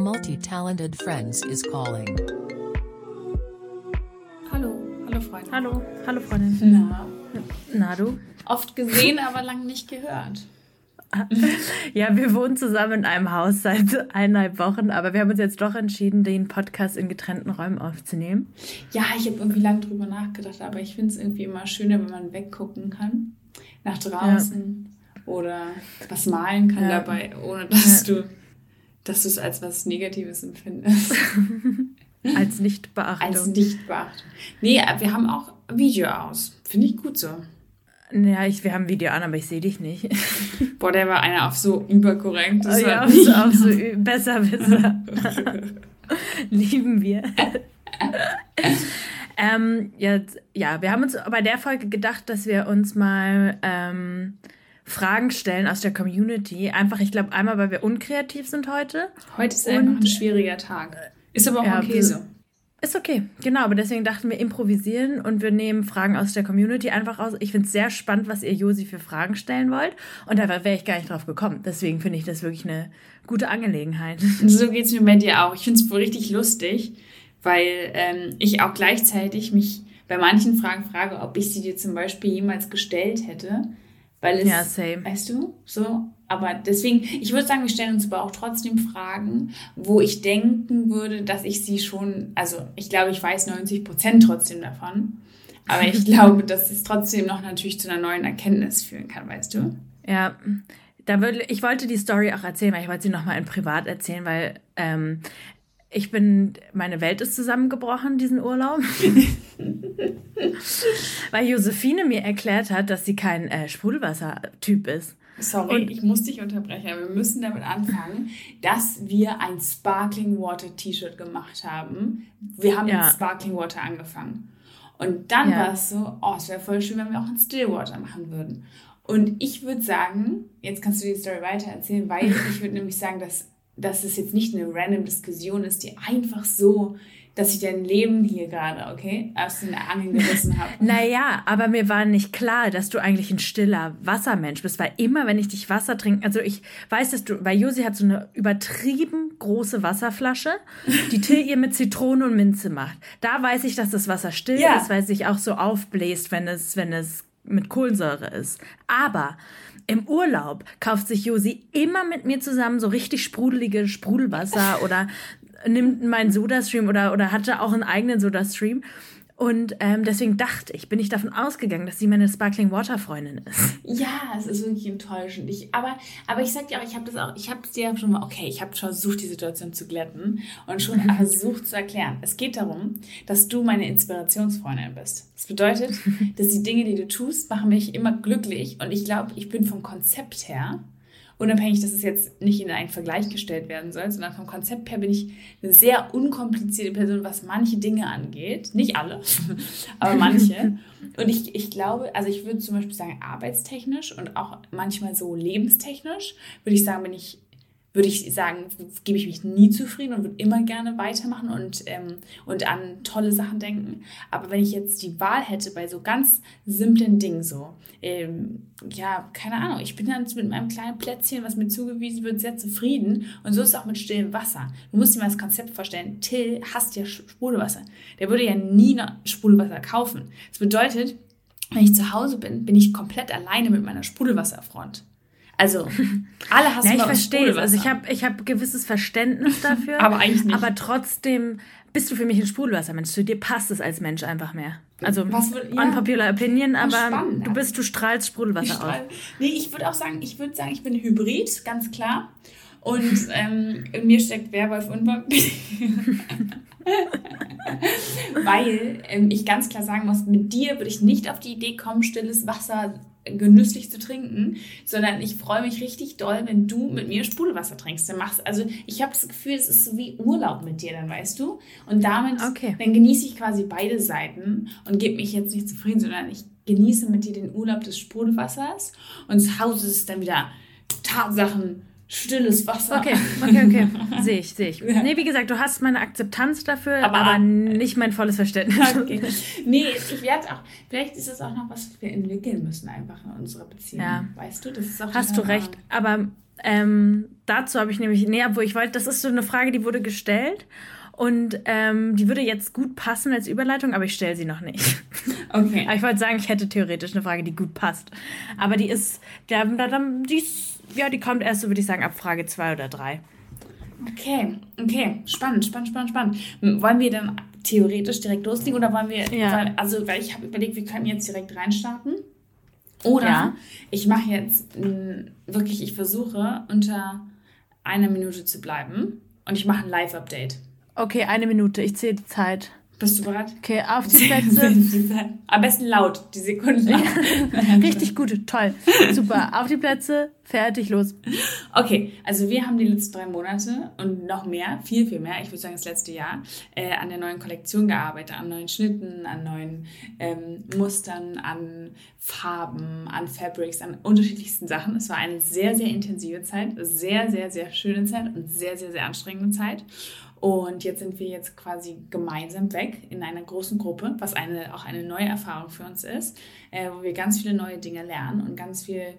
multi-talented friends is calling. Hallo, hallo Freunde. Hallo, hallo Freundin. Na, Na du? oft gesehen, aber lang nicht gehört. Ja, wir wohnen zusammen in einem Haus seit eineinhalb Wochen, aber wir haben uns jetzt doch entschieden, den Podcast in getrennten Räumen aufzunehmen. Ja, ich habe irgendwie lang drüber nachgedacht, aber ich finde es irgendwie immer schöner, wenn man weggucken kann, nach draußen oder was malen kann Ja. dabei, ohne dass du dass du es als was Negatives empfindest. Als Nichtbeachtung. als nicht beachtet. Nee, wir haben auch Video aus. Finde ich gut so. ja, ich, wir haben Video an, aber ich sehe dich nicht. Boah, der war einer auf so überkorrekt. Das ja, nicht- so, auch so besser, besser. Lieben wir. ähm, jetzt, ja, wir haben uns bei der Folge gedacht, dass wir uns mal ähm, Fragen stellen aus der Community. Einfach, ich glaube, einmal, weil wir unkreativ sind heute. Heute ist einfach ein Und- schwieriger Tag. Ist aber auch Ja, okay so. Ist okay, genau, aber deswegen dachten wir improvisieren und wir nehmen Fragen aus der Community einfach aus. Ich finde es sehr spannend, was ihr Josi für Fragen stellen wollt. Und da wäre ich gar nicht drauf gekommen. Deswegen finde ich das wirklich eine gute Angelegenheit. So geht es mir bei dir auch. Ich finde es wohl richtig lustig, weil ähm, ich auch gleichzeitig mich bei manchen Fragen frage, ob ich sie dir zum Beispiel jemals gestellt hätte. Weil es, Ja, same. weißt du, so. Aber deswegen, ich würde sagen, wir stellen uns aber auch trotzdem Fragen, wo ich denken würde, dass ich sie schon, also ich glaube, ich weiß 90 Prozent trotzdem davon. Aber ich glaube, dass es trotzdem noch natürlich zu einer neuen Erkenntnis führen kann, weißt du? Ja, da würde, ich wollte die Story auch erzählen, weil ich wollte sie nochmal in privat erzählen, weil ähm, ich bin, meine Welt ist zusammengebrochen, diesen Urlaub. weil Josephine mir erklärt hat, dass sie kein äh, Sprudelwasser-Typ ist. Sorry, Und- ich muss dich unterbrechen, aber wir müssen damit anfangen, dass wir ein Sparkling Water T-Shirt gemacht haben. Wir haben Ja. mit Sparkling Water angefangen. Und dann Ja. war es so, oh, es wäre voll schön, wenn wir auch ein Stillwater machen würden. Und ich würde sagen, jetzt kannst du die Story weiter erzählen, weil ich würde nämlich sagen, dass, dass es jetzt nicht eine random Diskussion ist, die einfach so, dass ich dein Leben hier gerade, okay, aus den Angeln gerissen habe. Naja, aber mir war nicht klar, dass du eigentlich ein stiller Wassermensch bist, weil immer, wenn ich dich Wasser trinke, also ich weiß, dass du, weil Josi hat so eine übertrieben große Wasserflasche, die Till ihr mit Zitrone und Minze macht. Da weiß ich, dass das Wasser still Ja. ist, weil es sich auch so aufbläst, wenn es, wenn es mit Kohlensäure ist. Aber im Urlaub kauft sich Josi immer mit mir zusammen so richtig sprudelige Sprudelwasser oder nimmt meinen Sodastream oder, oder hatte auch einen eigenen Sodastream. Und ähm, deswegen dachte ich, bin ich davon ausgegangen, dass sie meine Sparkling Water Freundin ist. Ja, es ist wirklich enttäuschend. Ich, aber, aber ich sag dir auch, ich habe das auch, ich habe es dir schon mal, okay, ich habe versucht, die Situation zu glätten und schon versucht zu erklären. Es geht darum, dass du meine Inspirationsfreundin bist. Das bedeutet, dass die Dinge, die du tust, machen mich immer glücklich und ich glaube, ich bin vom Konzept her, unabhängig, dass es jetzt nicht in einen Vergleich gestellt werden soll, sondern vom Konzept her bin ich eine sehr unkomplizierte Person, was manche Dinge angeht. Nicht alle, aber manche. Und ich, ich glaube, also ich würde zum Beispiel sagen, arbeitstechnisch und auch manchmal so lebenstechnisch, würde ich sagen, bin ich, würde ich sagen, gebe ich mich nie zufrieden und würde immer gerne weitermachen und, ähm, und an tolle Sachen denken. Aber wenn ich jetzt die Wahl hätte bei so ganz simplen Dingen so, ähm, ja, keine Ahnung, ich bin dann mit meinem kleinen Plätzchen, was mir zugewiesen wird, sehr zufrieden. Und so ist es auch mit stillem Wasser. Du musst dir mal das Konzept vorstellen, Till hasst ja Sprudelwasser. Der würde ja nie Sprudelwasser kaufen. Das bedeutet, wenn ich zu Hause bin, bin ich komplett alleine mit meiner Sprudelwasserfront. Also, alle hassen Ja, ich verstehe es. Also ich habe ich hab gewisses Verständnis dafür. Aber eigentlich nicht. Aber trotzdem bist du für mich ein Sprudelwassermensch. Zu dir passt es als Mensch einfach mehr. Also Was würd- ja. unpopular opinion, aber du bist, du strahlst Sprudelwasser Ich aus. strahl- Nee, ich würde auch sagen, ich würde sagen, ich bin Hybrid, ganz klar. Und ähm, in mir steckt Werwolf und Vampir. Weil ähm, ich ganz klar sagen muss, mit dir würde ich nicht auf die Idee kommen, stilles Wasser genüsslich zu trinken, sondern ich freue mich richtig doll, wenn du mit mir Sprudelwasser trinkst. Dann machst, also ich habe das Gefühl, es ist so wie Urlaub mit dir, dann weißt du. Und damit, Okay. dann genieße ich quasi beide Seiten und gebe mich jetzt nicht zufrieden, sondern ich genieße mit dir den Urlaub des Sprudelwassers und zu Hause ist es dann wieder Tatsachen, stilles Wasser. Okay, okay, okay. Sehe ich, sehe ich. Ja. Nee, wie gesagt, du hast meine Akzeptanz dafür, Aber- aber, nicht mein volles Verständnis. Okay. Nee, ich werde auch, vielleicht ist es auch noch was, was wir entwickeln müssen einfach in unserer Beziehung. Ja. Weißt du, das ist auch Hast du recht. Aber ähm, dazu habe ich nämlich, nee, wo ich wollte, das ist so eine Frage, die wurde gestellt und ähm, die würde jetzt gut passen als Überleitung, aber ich stelle sie noch nicht. Okay. aber ich wollte sagen, ich hätte theoretisch eine Frage, die gut passt. Aber die ist, der, die ist, ja, die kommt erst, so würde ich sagen, ab Frage zwei oder drei. Okay, okay, spannend, spannend, spannend, spannend. Wollen wir dann theoretisch direkt loslegen oder wollen wir, Ja. weil, also weil ich habe überlegt, wir können jetzt direkt reinstarten. Oder Ja. ich mache jetzt mh, wirklich, ich versuche unter einer Minute zu bleiben und ich mache ein Live-Update. Okay, eine Minute, ich zähle die Zeit. Bist du bereit? Okay, auf die Plätze. Am besten laut, die Sekunden laut. Richtig gut, toll. Super. Auf die Plätze, fertig, los. Okay, also wir haben die letzten drei Monate und noch mehr, viel, viel mehr, ich würde sagen das letzte Jahr, äh, an der neuen Kollektion gearbeitet, an neuen Schnitten, an neuen ähm, Mustern, an Farben, an Fabrics, an unterschiedlichsten Sachen. Es war eine sehr, sehr intensive Zeit, sehr, sehr, sehr schöne Zeit und sehr, sehr, sehr anstrengende Zeit. Und jetzt sind wir jetzt quasi gemeinsam weg in einer großen Gruppe, was eine, auch eine neue Erfahrung für uns ist, äh, wo wir ganz viele neue Dinge lernen und ganz viel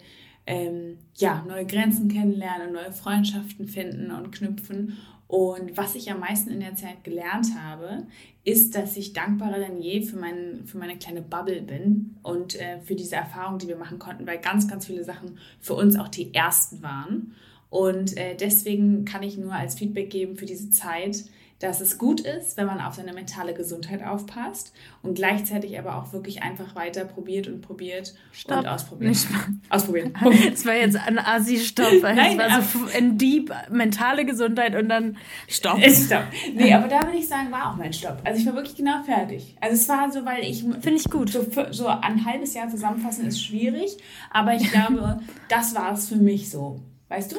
ähm, ja, neue Grenzen kennenlernen und neue Freundschaften finden und knüpfen. Und was ich am meisten in der Zeit gelernt habe, ist, dass ich dankbarer denn je für, mein, für meine kleine Bubble bin und äh, für diese Erfahrung, die wir machen konnten, weil ganz, ganz viele Sachen für uns auch die ersten waren. Und äh, deswegen kann ich nur als Feedback geben für diese Zeit, dass es gut ist, wenn man auf seine mentale Gesundheit aufpasst und gleichzeitig aber auch wirklich einfach weiter probiert und probiert Stopp. und ausprobiert. Nicht Ausprobieren. Das war jetzt ein Assi-Stopp. weil Nein, Es war so ein Deep, mentale Gesundheit und dann Stopp. Ist Stopp. Nee, aber da würde ich sagen, war auch mein Stopp. Also ich war wirklich genau fertig. Also es war so, weil ich Finde ich gut. so, so ein halbes Jahr zusammenfassen ist schwierig, aber ich glaube, das war es für mich so. Weißt du?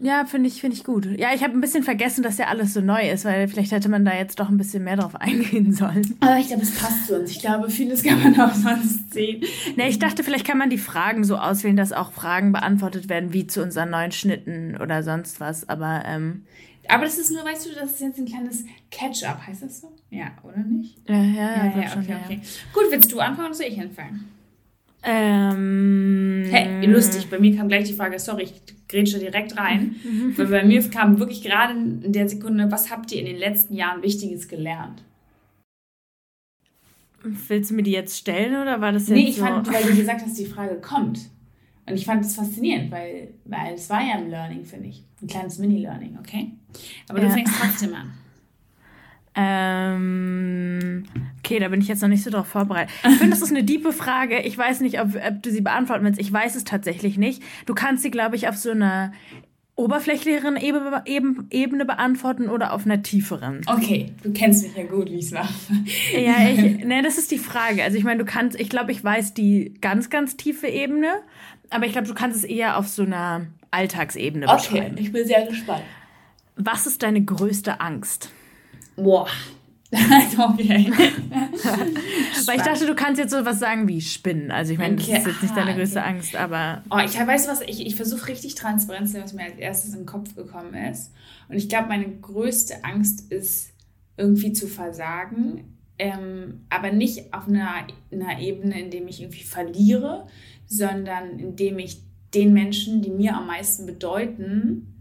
Ja, finde ich, finde ich gut. Ja, ich habe ein bisschen vergessen, dass ja alles so neu ist, weil vielleicht hätte man da jetzt doch ein bisschen mehr drauf eingehen sollen. Aber ich glaube, es passt zu uns. Ich glaube, vieles kann man auch sonst sehen. Ne, ich dachte, vielleicht kann man die Fragen so auswählen, dass auch Fragen beantwortet werden, wie zu unseren neuen Schnitten oder sonst was. Aber ähm, Aber das ist nur, weißt du, das ist jetzt ein kleines Catch-up, heißt das so? Ja, oder nicht? ja, ja, Ja, glaub ja, schon, okay, ja. okay. Gut, willst du anfangen oder soll ich anfangen? Ähm, Hey, lustig, bei mir kam gleich die Frage, sorry, ich grätsche direkt rein, weil bei mir kam wirklich gerade in der Sekunde, was habt ihr in den letzten Jahren Wichtiges gelernt? Willst du mir die jetzt stellen oder war das jetzt Nee, ich so? fand, weil du gesagt hast, die Frage kommt. Und ich fand das faszinierend, weil, weil es war ja ein Learning, finde ich. Ein kleines Mini-Learning, okay? Aber du Ja. fängst trotzdem an. Ähm, okay, da bin ich jetzt noch nicht so drauf vorbereitet. Ich finde, das ist eine diepe Frage. Ich weiß nicht, ob, ob du sie beantworten willst. Ich weiß es tatsächlich nicht. Du kannst sie, glaube ich, auf so einer oberflächlicheren Ebene, Eben- Ebene beantworten oder auf einer tieferen. Okay, du kennst mich ja gut, wie ich es mache. Ja, ich, ne, das ist die Frage. Also ich meine, du kannst, ich glaube, ich weiß die ganz, ganz tiefe Ebene, aber ich glaube, du kannst es eher auf so einer Alltagsebene Okay, beschreiben. ich bin sehr gespannt. Was ist deine größte Angst? Boah. okay. Weil ich dachte, du kannst jetzt so was sagen wie Spinnen. Also ich meine, das Okay, ist jetzt nicht deine größte okay. Angst, aber Oh, ich weiß was, ich, ich versuche richtig transparent zu sein, was mir als erstes in den Kopf gekommen ist. Und ich glaube, meine größte Angst ist, irgendwie zu versagen. Ähm, aber nicht auf einer, einer Ebene, in dem ich irgendwie verliere, sondern indem ich den Menschen, die mir am meisten bedeuten,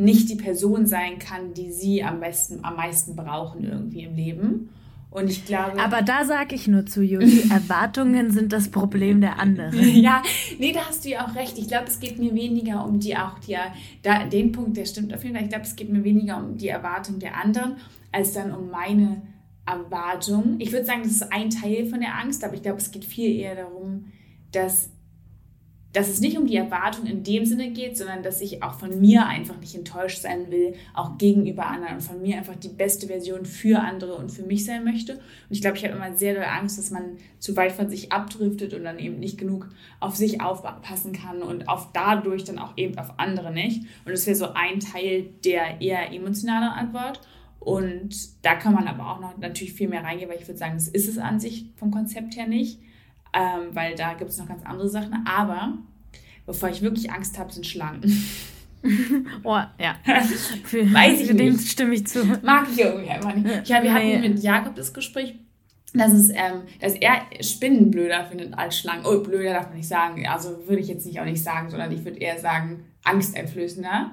nicht die Person sein kann, die sie am besten, am meisten brauchen irgendwie im Leben. Und ich glaube. Aber da sage ich nur zu Josi, Erwartungen sind das Problem der anderen. Ja, nee, da hast du ja auch recht. Ich glaube, es geht mir weniger um die auch die, da, den Punkt, der stimmt auf jeden Fall. Ich glaube, es geht mir weniger um die Erwartung der anderen, als dann um meine Erwartung. Ich würde sagen, das ist ein Teil von der Angst, aber ich glaube, es geht viel eher darum, dass, dass es nicht um die Erwartung in dem Sinne geht, sondern dass ich auch von mir einfach nicht enttäuscht sein will, auch gegenüber anderen und von mir einfach die beste Version für andere und für mich sein möchte. Und ich glaube, ich habe immer sehr doll Angst, dass man zu weit von sich abdriftet und dann eben nicht genug auf sich aufpassen kann und auf dadurch dann auch eben auf andere nicht. Und das wäre so ein Teil der eher emotionalen Antwort. Und da kann man aber auch noch natürlich viel mehr reingehen, weil ich würde sagen, das ist es an sich vom Konzept her nicht, ähm, weil da gibt es noch ganz andere Sachen. Aber bevor ich wirklich Angst habe, sind Schlangen. Oh, ja. Für, Weiß ich für dem nicht. stimme ich zu. Mag ich irgendwie einfach nicht. Ja, wir Nee. hatten mit Jakob das Gespräch dass, es, ähm, dass er Spinnen blöder findet als Schlangen. Oh, blöder darf man nicht sagen. Also würde ich jetzt nicht auch nicht sagen, sondern ich würde eher sagen angsteinflößender.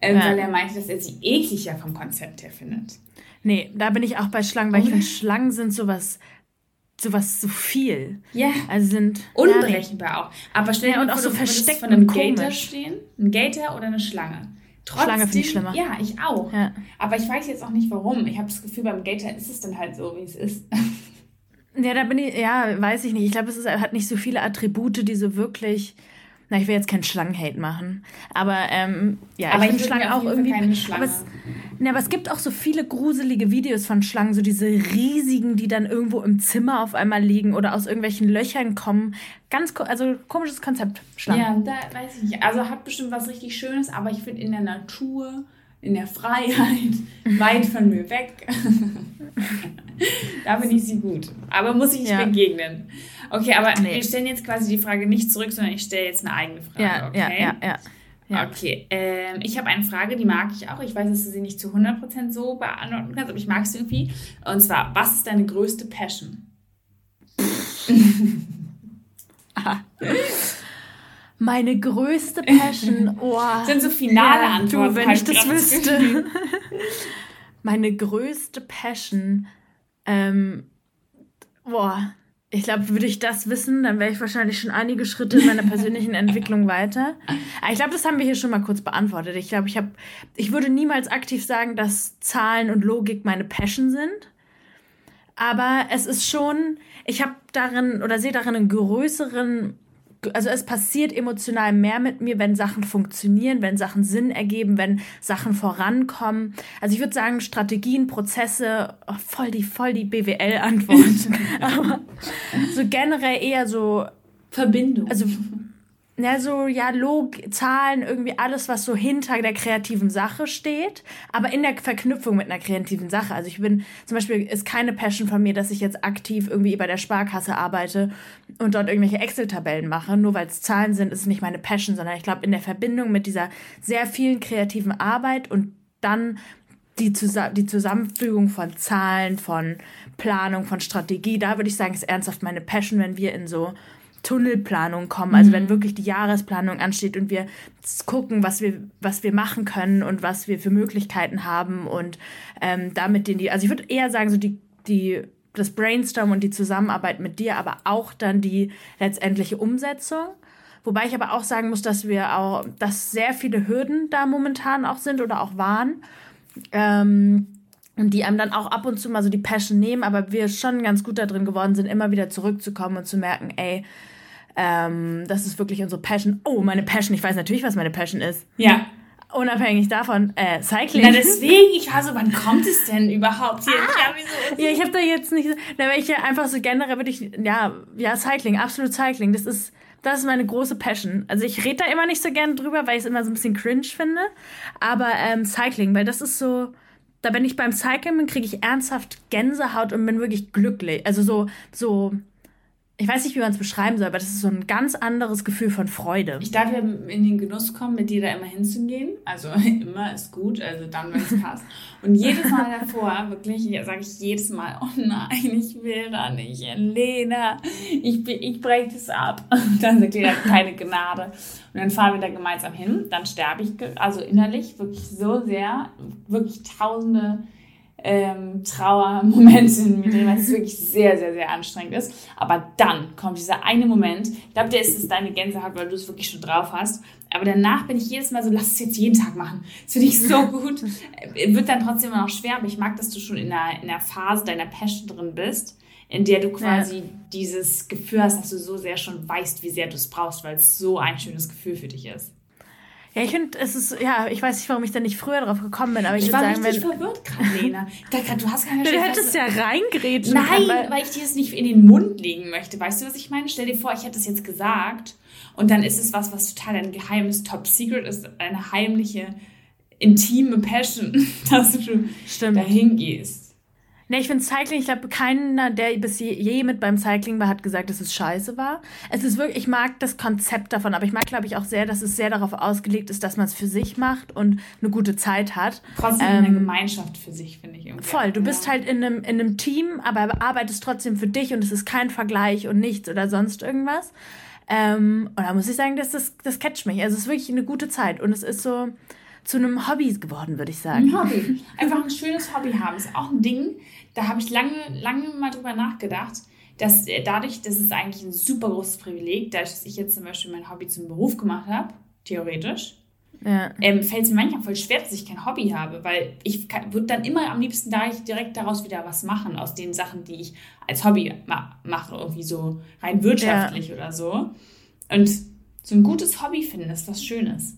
Ähm, Ja. Weil er meinte, dass er sie ekliger vom Konzept her findet. Nee, da bin ich auch bei Schlangen, weil ich Oder? finde, Schlangen sind sowas, sowas zu viel. Ja. Also sind. Unberechenbar auch. Aber dir Ja, und auch so versteckt von einem Gator stehen. Ein Gator oder eine Schlange. Trotzdem, Schlange finde ich schlimmer. Ja, ich auch. Ja. Aber ich weiß jetzt auch nicht warum. Ich habe das Gefühl, beim Gator ist es dann halt so, wie es ist. Ja, da bin ich, ja, weiß ich nicht. Ich glaube, es ist, hat nicht so viele Attribute, die so wirklich. Na, ich will jetzt keinen Schlangenhate machen. Aber ähm, ja, Aber ich finde Schlangen auch irgendwie. keine Schlange. Aber es, ne, aber es gibt auch so viele gruselige Videos von Schlangen, so diese riesigen, die dann irgendwo im Zimmer auf einmal liegen oder aus irgendwelchen Löchern kommen. Ganz, also komisches Konzept, Schlangen. Ja, da weiß ich nicht. Also hat bestimmt was richtig Schönes, aber ich finde in der Natur, in der Freiheit, weit von mir weg. da bin ich sie gut. Aber muss ich nicht Ja. begegnen. Okay, aber Nee. wir stellen jetzt quasi die Frage nicht zurück, sondern ich stelle jetzt eine eigene Frage. ja, okay? ja, ja, ja. Okay, ähm, ich habe eine Frage, die mag ich auch. Ich weiß, dass du sie nicht zu 100% so beantworten kannst, aber ich mag sie irgendwie. Und zwar, was ist deine größte Passion? Meine größte Passion, oh. Das sind so finale Ja, Antworten. Du, wenn ich das wüsste. Meine größte Passion, ähm, boah, ich glaube, würde ich das wissen, dann wäre ich wahrscheinlich schon einige Schritte in meiner persönlichen Entwicklung weiter. Aber ich glaube, das haben wir hier schon mal kurz beantwortet. Ich glaube, ich habe, ich würde niemals aktiv sagen, dass Zahlen und Logik meine Passion sind. Aber es ist schon, ich habe darin oder sehe darin einen größeren, also es passiert emotional mehr mit mir, wenn Sachen funktionieren, wenn Sachen Sinn ergeben, wenn Sachen vorankommen. Also ich würde sagen, Strategien, Prozesse, oh, voll die, voll die BWL-Antwort. Aber so generell eher so Verbindung. also ja, so, ja, Log, Zahlen, irgendwie alles, was so hinter der kreativen Sache steht, aber in der Verknüpfung mit einer kreativen Sache. Also ich bin, zum Beispiel ist keine Passion von mir, dass ich jetzt aktiv irgendwie bei der Sparkasse arbeite und dort irgendwelche Excel-Tabellen mache. Nur weil es Zahlen sind, ist es nicht meine Passion, sondern ich glaube, in der Verbindung mit dieser sehr vielen kreativen Arbeit und dann die, Zusa die Zusammenfügung von Zahlen, von Planung, von Strategie, da würde ich sagen, ist ernsthaft meine Passion, wenn wir in so Tunnelplanung kommen. Also wenn wirklich die Jahresplanung ansteht und wir gucken, was wir, was wir machen können und was wir für Möglichkeiten haben und ähm, damit den die, also ich würde eher sagen, so die, die, das Brainstorm und die Zusammenarbeit mit dir, aber auch dann die letztendliche Umsetzung. Wobei ich aber auch sagen muss, dass wir auch, dass sehr viele Hürden da momentan auch sind oder auch waren. Ähm, und die einem dann auch ab und zu mal so die Passion nehmen, aber wir schon ganz gut da drin geworden sind, immer wieder zurückzukommen und zu merken, ey, ähm, das ist wirklich unsere Passion. Oh, meine Passion, ich weiß natürlich, was meine Passion ist. ja. Unabhängig davon, äh, Cycling. Na, deswegen, ich war so, wann kommt es denn überhaupt hier? Ja, wieso? Ja, ich habe da jetzt nicht, da wäre ich ja einfach so generell würde ich, ja, ja, Cycling, absolut Cycling, das ist, das ist meine große Passion. Also ich rede da immer nicht so gerne drüber, weil ich es immer so ein bisschen cringe finde, aber ähm, Cycling, weil das ist so, da wenn ich beim Cycling bin, kriege ich ernsthaft Gänsehaut und bin wirklich glücklich. Also so, so, ich weiß nicht, wie man es beschreiben soll, aber das ist so ein ganz anderes Gefühl von Freude. Ich darf ja in den Genuss kommen, mit dir da immer hinzugehen. Also immer ist gut, also dann, wenn es passt. Und jedes Mal davor, wirklich, sage ich jedes Mal, oh nein, ich will da nicht, Lena, ich, ich breche das ab. Und dann sagt Lena, keine Gnade. Und dann fahren wir da gemeinsam hin, dann sterbe ich, also innerlich wirklich so sehr, wirklich tausende ähm, Trauermomente in mir drin, weil es wirklich sehr, sehr, sehr anstrengend ist. Aber dann kommt dieser eine Moment, ich glaube, der ist es deine Gänsehaut, weil du es wirklich schon drauf hast. Aber danach bin ich jedes Mal so, lass es jetzt jeden Tag machen. Das finde ich so gut. Äh, Wird dann trotzdem immer noch schwer, aber ich mag, dass du schon in einer, in einer Phase deiner Passion drin bist, in der du quasi dieses Gefühl hast, dass du so sehr schon weißt, wie sehr du es brauchst, weil es so ein schönes Gefühl für dich ist. Ja, ich finde, es ist, ja, ich weiß nicht, warum ich da nicht früher drauf gekommen bin, aber ich, Ich würde war sagen, richtig wenn. verwirrt gerade, Lena. Ich du hast keine Du hättest ja reingrätschen Nein, können, weil- weil ich dir das nicht in den Mund legen möchte. Weißt du, was ich meine? Stell dir vor, ich hätte es jetzt gesagt und dann ist es was, was total ein geheimes Top Secret ist, eine heimliche, intime Passion, dass du Stimmt. dahin gehst. Ne, ich finde Cycling, ich glaube, keiner, der bis je, je, mit beim Cycling war, hat gesagt, dass es scheiße war. Es ist wirklich, ich mag das Konzept davon, aber ich mag, glaube ich, auch sehr, dass es sehr darauf ausgelegt ist, dass man es für sich macht und eine gute Zeit hat. Trotzdem ähm, eine Gemeinschaft für sich, finde ich irgendwie. Voll, du ja. bist halt in einem, in einem Team, aber arbeitest trotzdem für dich und es ist kein Vergleich und nichts oder sonst irgendwas. Ähm, und da muss ich sagen, dass das, das catcht mich. Also es ist wirklich eine gute Zeit und es ist so zu einem Hobby geworden, würde ich sagen. Ein Hobby. Einfach ein schönes Hobby haben. Ist auch ein Ding, da habe ich lange, lange mal drüber nachgedacht, dass äh, dadurch, das ist eigentlich ein super großes Privileg, dadurch, dass ich jetzt zum Beispiel mein Hobby zum Beruf gemacht habe, theoretisch, ja. ähm, fällt es mir manchmal voll schwer, dass ich kein Hobby habe, weil ich würde dann immer am liebsten da ich direkt daraus wieder was machen, aus den Sachen, die ich als Hobby ma mache, irgendwie so rein wirtschaftlich ja. oder so. Und so ein gutes Hobby finden ist was Schönes.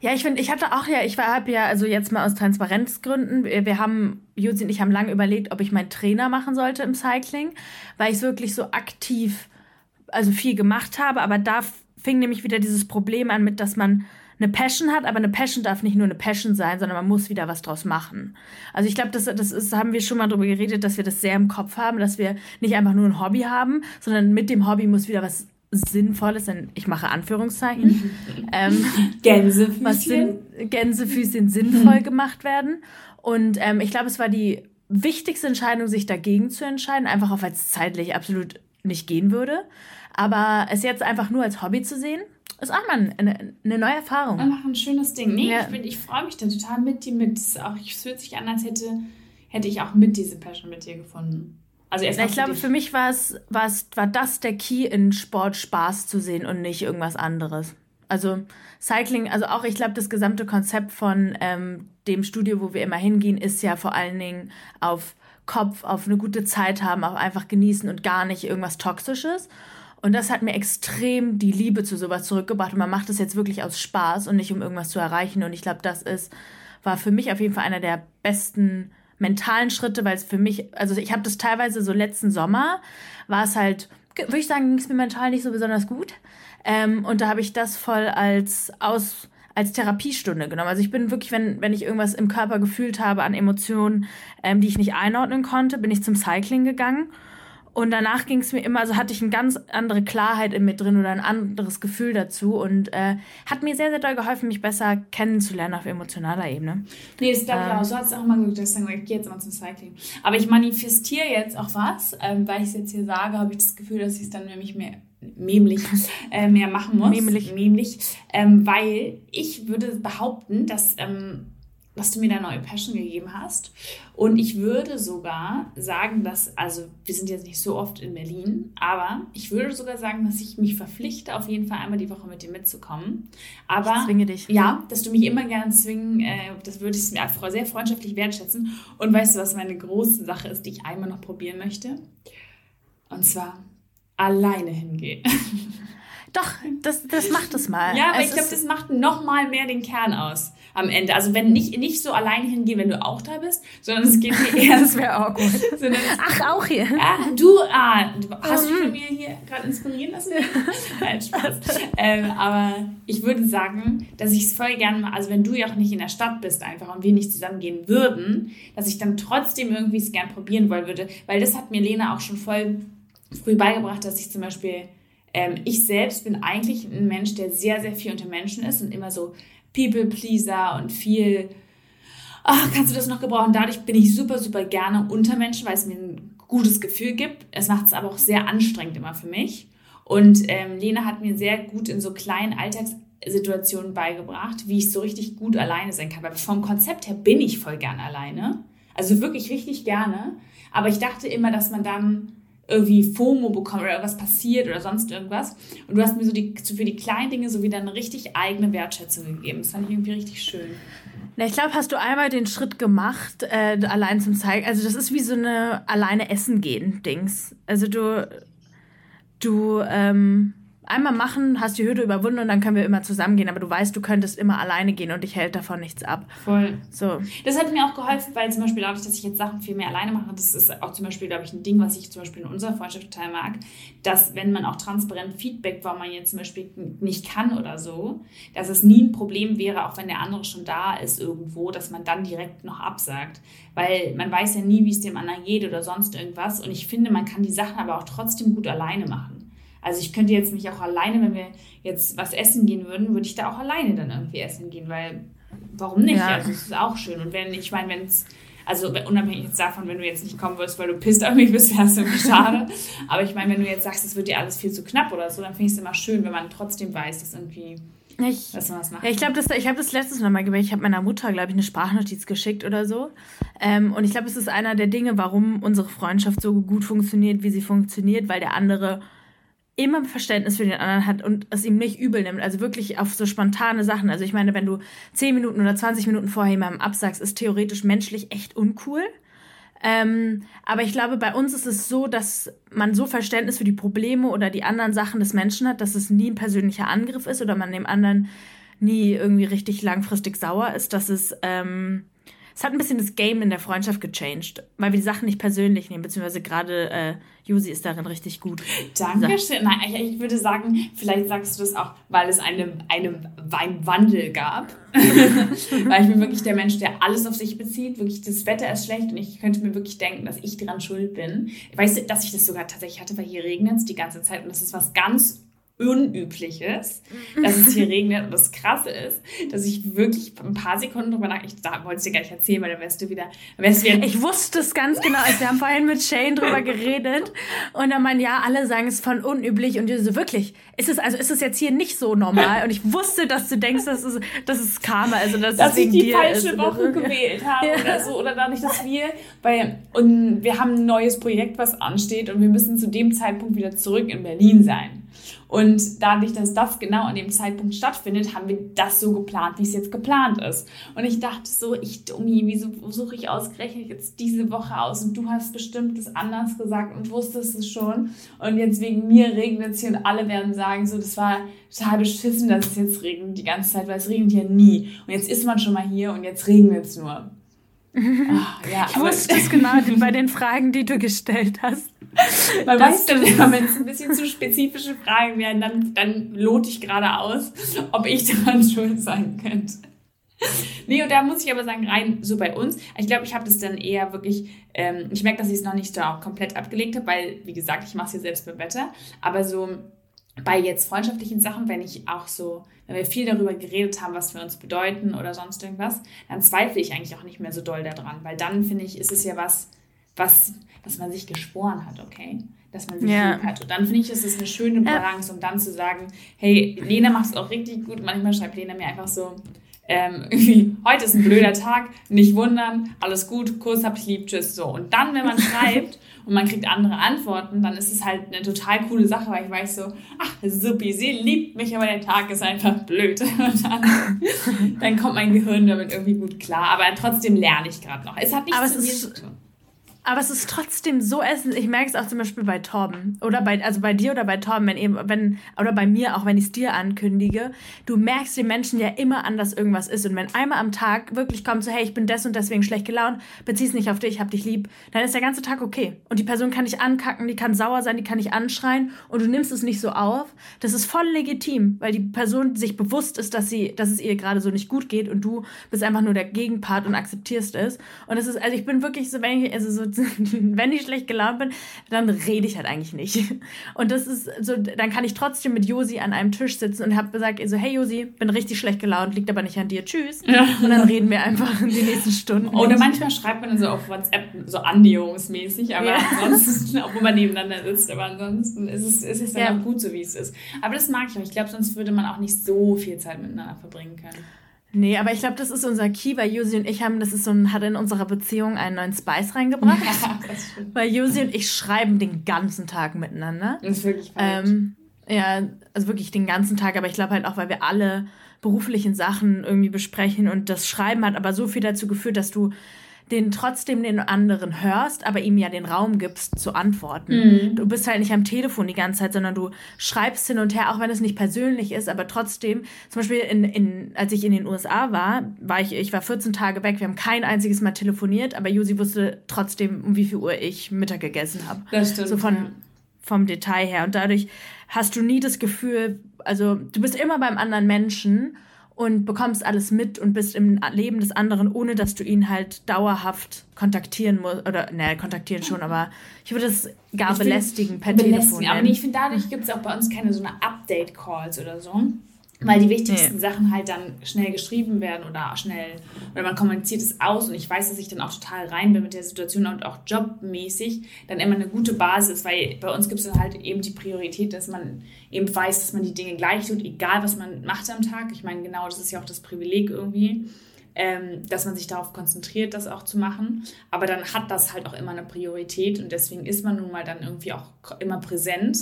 Ja, ich finde, ich hatte auch ja, ich habe ja, also jetzt mal aus Transparenzgründen, wir, haben, Jutzi und ich haben lange überlegt, ob ich meinen Trainer machen sollte im Cycling, weil ich wirklich so aktiv, also viel gemacht habe, aber da fing nämlich wieder dieses Problem an mit, dass man eine Passion hat, aber eine Passion darf nicht nur eine Passion sein, sondern man muss wieder was draus machen. Also ich glaube, das, das ist, haben wir schon mal darüber geredet, dass wir das sehr im Kopf haben, dass wir nicht einfach nur ein Hobby haben, sondern mit dem Hobby muss wieder was Sinnvolles, denn ich mache Anführungszeichen, ähm, Gänsefüßchen. Was Sinn, Gänsefüßchen sinnvoll gemacht werden. Und ähm, ich glaube, es war die wichtigste Entscheidung, sich dagegen zu entscheiden, einfach auch weil es zeitlich absolut nicht gehen würde. Aber es jetzt einfach nur als Hobby zu sehen, ist auch mal eine, eine neue Erfahrung. Einfach ein schönes Ding. Nee, ja. ich, ich freue mich da total mit dir mit. Es fühlt sich an, als hätte, hätte ich auch mit diese Passion mit dir gefunden. Also erst ich glaube, für mich war es, war das der Key in Sport Spaß zu sehen und nicht irgendwas anderes. Also Cycling, also auch ich glaube, das gesamte Konzept von ähm, dem Studio, wo wir immer hingehen, ist ja vor allen Dingen auf Kopf, auf eine gute Zeit haben, auf einfach genießen und gar nicht irgendwas Toxisches. Und das hat mir extrem die Liebe zu sowas zurückgebracht. Und man macht das jetzt wirklich aus Spaß und nicht um irgendwas zu erreichen. Und ich glaube, das ist, war für mich auf jeden Fall einer der besten mentalen Schritte, weil es für mich, also ich habe das teilweise so letzten Sommer, war es halt, würde ich sagen, ging es mir mental nicht so besonders gut. Ähm, und da habe ich das voll als aus als Therapiestunde genommen. Also ich bin wirklich, wenn, wenn ich irgendwas im Körper gefühlt habe an Emotionen, ähm, die ich nicht einordnen konnte, bin ich zum Cycling gegangen und danach ging es mir immer, also hatte ich eine ganz andere Klarheit in mir drin oder ein anderes Gefühl dazu und äh, hat mir sehr, sehr doll geholfen, mich besser kennenzulernen auf emotionaler Ebene. Nee, das glaube ich ähm, auch. So hat es auch mal gesagt, dass ich gehe jetzt mal zum Cycling. Aber ich manifestiere jetzt auch was, ähm, weil ich es jetzt hier sage, habe ich das Gefühl, dass ich es dann nämlich mehr memlich äh, mehr machen muss. Memlich. Memlich. Ähm, weil ich würde behaupten, dass ähm, dass du mir da neue Passion gegeben hast. Und ich würde sogar sagen, dass, also wir sind jetzt nicht so oft in Berlin, aber ich würde sogar sagen, dass ich mich verpflichte, auf jeden Fall einmal die Woche mit dir mitzukommen. Aber ich zwinge dich. Ja, dass du mich immer gerne zwingen, äh, das würde ich mir sehr freundschaftlich wertschätzen. Und weißt du, was meine große Sache ist, die ich einmal noch probieren möchte? Und zwar alleine hingehen. Doch, das, das macht es mal. Ja, aber es ich glaube, das macht noch mal mehr den Kern aus am Ende. Also wenn nicht, nicht so alleine hingehen, wenn du auch da bist, sondern es geht mir eher... das wäre awkward. Ach, auch hier. Ja, du, ah, du hast dich von mir hier gerade inspirieren lassen? Nein, Spaß. ähm, aber ich würde sagen, dass ich es voll gerne mal, also wenn du ja auch nicht in der Stadt bist einfach und wir nicht zusammen gehen würden, dass ich dann trotzdem irgendwie es gern probieren wollen würde, weil das hat mir Lena auch schon voll früh beigebracht, dass ich zum Beispiel ähm, ich selbst bin eigentlich ein Mensch, der sehr, sehr viel unter Menschen ist und immer so People-Pleaser und viel, ach, kannst du das noch gebrauchen? Dadurch bin ich super, super gerne unter Menschen, weil es mir ein gutes Gefühl gibt. Es macht es aber auch sehr anstrengend immer für mich. Und ähm, Lena hat mir sehr gut in so kleinen Alltagssituationen beigebracht, wie ich so richtig gut alleine sein kann. Weil vom Konzept her bin ich voll gern alleine. Also wirklich richtig gerne. Aber ich dachte immer, dass man dann irgendwie FOMO bekommen oder irgendwas passiert oder sonst irgendwas. Und du hast mir so die, für die kleinen Dinge so wieder eine richtig eigene Wertschätzung gegeben. Das fand ich irgendwie richtig schön. Na, ich glaube, hast du einmal den Schritt gemacht, äh, allein zum Zeigen. Also das ist wie so eine alleine essen gehen Dings. Also du, du, ähm, einmal machen, hast die Hürde überwunden und dann können wir immer zusammen gehen. Aber du weißt, du könntest immer alleine gehen und dich hält davon nichts ab. Voll. So. Das hat mir auch geholfen, weil zum Beispiel dadurch, dass ich jetzt Sachen viel mehr alleine mache, das ist auch zum Beispiel, glaube ich, ein Ding, was ich zum Beispiel in unserer Freundschaft total mag, dass wenn man auch transparent Feedback, warum man jetzt zum Beispiel nicht kann oder so, dass es nie ein Problem wäre, auch wenn der andere schon da ist irgendwo, dass man dann direkt noch absagt. Weil man weiß ja nie, wie es dem anderen geht oder sonst irgendwas. Und ich finde, man kann die Sachen aber auch trotzdem gut alleine machen. Also ich könnte jetzt mich auch alleine, wenn wir jetzt was essen gehen würden, würde ich da auch alleine dann irgendwie essen gehen, weil warum nicht? Ja. Also es ist auch schön. Und wenn, ich meine, wenn es, also unabhängig jetzt davon, wenn du jetzt nicht kommen würdest, weil du pisst auf mich bist, wäre es irgendwie schade. Aber ich meine, wenn du jetzt sagst, es wird dir alles viel zu knapp oder so, dann finde ich es immer schön, wenn man trotzdem weiß, dass irgendwie ich, dass man was macht. Ja, ich glaube, ich habe das letztes Mal gemacht. Ich habe meiner Mutter, glaube ich, eine Sprachnotiz geschickt oder so. Ähm, und ich glaube, es ist einer der Dinge, warum unsere Freundschaft so gut funktioniert, wie sie funktioniert, weil der andere immer Verständnis für den anderen hat und es ihm nicht übel nimmt. Also wirklich auf so spontane Sachen. Also ich meine, wenn du 10 Minuten oder 20 Minuten vorher jemandem absagst, ist theoretisch menschlich echt uncool. Ähm, aber ich glaube, bei uns ist es so, dass man so Verständnis für die Probleme oder die anderen Sachen des Menschen hat, dass es nie ein persönlicher Angriff ist oder man dem anderen nie irgendwie richtig langfristig sauer ist, dass es ähm, es hat ein bisschen das Game in der Freundschaft gechanged, weil wir die Sachen nicht persönlich nehmen, beziehungsweise gerade äh, Yusi ist darin richtig gut. Dankeschön. Nein, ich würde sagen, vielleicht sagst du das auch, weil es einen, einen Weinwandel gab. weil ich bin wirklich der Mensch, der alles auf sich bezieht. Wirklich, das Wetter ist schlecht und ich könnte mir wirklich denken, dass ich daran schuld bin. Ich weiß, dass ich das sogar tatsächlich hatte, weil hier regnet es die ganze Zeit und das ist was ganz Unübliches, dass es hier regnet. Und das Krasse ist, dass ich wirklich ein paar Sekunden drüber nach, ich wollte es dir gar nicht erzählen, weil dann wärst du wieder, wärst wieder Ich wusste es ganz genau. Also wir haben vorhin mit Shane drüber geredet und dann meinen, ja, alle sagen es von unüblich und so wirklich, ist es, also ist es jetzt hier nicht so normal und ich wusste, dass du denkst, dass es, dass es Karma, also dass, dass ich die falsche ist, Woche gewählt habe ja. oder so oder dadurch, dass wir, weil, und wir haben ein neues Projekt, was ansteht und wir müssen zu dem Zeitpunkt wieder zurück in Berlin sein. Und dadurch, dass das genau an dem Zeitpunkt stattfindet, haben wir das so geplant, wie es jetzt geplant ist. Und ich dachte so, ich Dummi, wieso suche ich ausgerechnet jetzt diese Woche aus? Und du hast bestimmt das anders gesagt und wusstest es schon. Und jetzt wegen mir regnet es hier und alle werden sagen, so, das war total beschissen, dass es jetzt regnet die ganze Zeit, weil es regnet ja nie. Und jetzt ist man schon mal hier und jetzt regnet es nur. Ach, ja, ich wusste es genau bei den Fragen, die du gestellt hast. Weil weißt du, wenn es ein bisschen zu spezifische Fragen wären, dann, dann lote ich gerade aus, ob ich daran schuld sein könnte. Nee, und da muss ich aber sagen, rein so bei uns, ich glaube, ich habe das dann eher wirklich, ähm, ich merke, dass ich es noch nicht so auch komplett abgelegt habe, weil, wie gesagt, ich mache es ja selbst beim Wetter, aber so bei jetzt freundschaftlichen Sachen, wenn ich auch so, wenn wir viel darüber geredet haben, was wir uns bedeuten oder sonst irgendwas, dann zweifle ich eigentlich auch nicht mehr so doll daran, weil dann finde ich, ist es ja was, was, was man sich geschworen hat, okay? Dass man sich ja. lieb hat. Und dann finde ich, ist es eine schöne Balance, um dann zu sagen, hey, Lena macht es auch richtig gut. Manchmal schreibt Lena mir einfach so, ähm, irgendwie, heute ist ein blöder Tag, nicht wundern, alles gut, Kurs hab ich lieb, tschüss, so. Und dann, wenn man schreibt und man kriegt andere Antworten, dann ist es halt eine total coole Sache, weil ich weiß so, ach, supi, sie liebt mich, aber der Tag ist einfach blöd. Und dann, dann kommt mein Gehirn damit irgendwie gut klar. Aber trotzdem lerne ich gerade noch. Es hat nichts mit mir zu tun. Aber es ist trotzdem so essen. Ich merke es auch zum Beispiel bei Torben. Oder bei, also bei dir oder bei Torben, wenn eben, wenn, oder bei mir auch, wenn ich es dir ankündige. Du merkst den Menschen ja immer an, dass irgendwas ist. Und wenn einmal am Tag wirklich kommt so, hey, ich bin des und deswegen schlecht gelaunt, bezieh es nicht auf dich, ich hab dich lieb, dann ist der ganze Tag okay. Und die Person kann dich ankacken, die kann sauer sein, die kann dich anschreien und du nimmst es nicht so auf. Das ist voll legitim, weil die Person sich bewusst ist, dass sie, dass es ihr gerade so nicht gut geht und du bist einfach nur der Gegenpart und akzeptierst es. Und es ist, also ich bin wirklich so, wenn ich, also so wenn ich schlecht gelaunt bin, dann rede ich halt eigentlich nicht. Und das ist so, dann kann ich trotzdem mit Josi an einem Tisch sitzen und habe gesagt, so, hey Josi, bin richtig schlecht gelaunt, liegt aber nicht an dir, tschüss. Ja. Und dann reden wir einfach die nächsten Stunden. Oder manchmal schreibt man so auf WhatsApp so annäherungsmäßig, aber ja. ansonsten, obwohl man nebeneinander sitzt, aber ansonsten ist es, ist es dann ja. auch gut so, wie es ist. Aber das mag ich auch. Ich glaube, sonst würde man auch nicht so viel Zeit miteinander verbringen können. Nee, aber ich glaube, das ist unser Key, weil Josi und ich haben, das ist so ein, hat in unserer Beziehung einen neuen Spice reingebracht. Ja. Weil Josi und ich schreiben den ganzen Tag miteinander. Das ist wirklich ähm, Ja, also wirklich den ganzen Tag, aber ich glaube halt auch, weil wir alle beruflichen Sachen irgendwie besprechen und das Schreiben hat aber so viel dazu geführt, dass du den trotzdem den anderen hörst, aber ihm ja den Raum gibst zu antworten. Mhm. Du bist halt nicht am Telefon die ganze Zeit, sondern du schreibst hin und her, auch wenn es nicht persönlich ist, aber trotzdem, zum Beispiel in, in, als ich in den USA war, war ich, ich war 14 Tage weg, wir haben kein einziges Mal telefoniert, aber Josi wusste trotzdem, um wie viel Uhr ich Mittag gegessen habe. Das stimmt, So von, ja. vom Detail her. Und dadurch hast du nie das Gefühl, also du bist immer beim anderen Menschen und bekommst alles mit und bist im Leben des anderen, ohne dass du ihn halt dauerhaft kontaktieren musst. Oder, ne, kontaktieren schon, aber ich würde es gar Ich belästigen per Telefon. belästigen. Aber nennen. nee, ich finde, dadurch gibt es auch bei uns keine so eine Update-Calls oder so. Weil die wichtigsten Nee. Sachen halt dann schnell geschrieben werden oder schnell, oder man kommuniziert es aus und ich weiß, dass ich dann auch total rein bin mit der Situation und auch jobmäßig dann immer eine gute Basis, weil bei uns gibt es dann halt eben die Priorität, dass man eben weiß, dass man die Dinge gleich tut, egal was man macht am Tag. Ich meine, genau das ist ja auch das Privileg irgendwie, ähm, dass man sich darauf konzentriert, das auch zu machen. Aber dann hat das halt auch immer eine Priorität und deswegen ist man nun mal dann irgendwie auch immer präsent.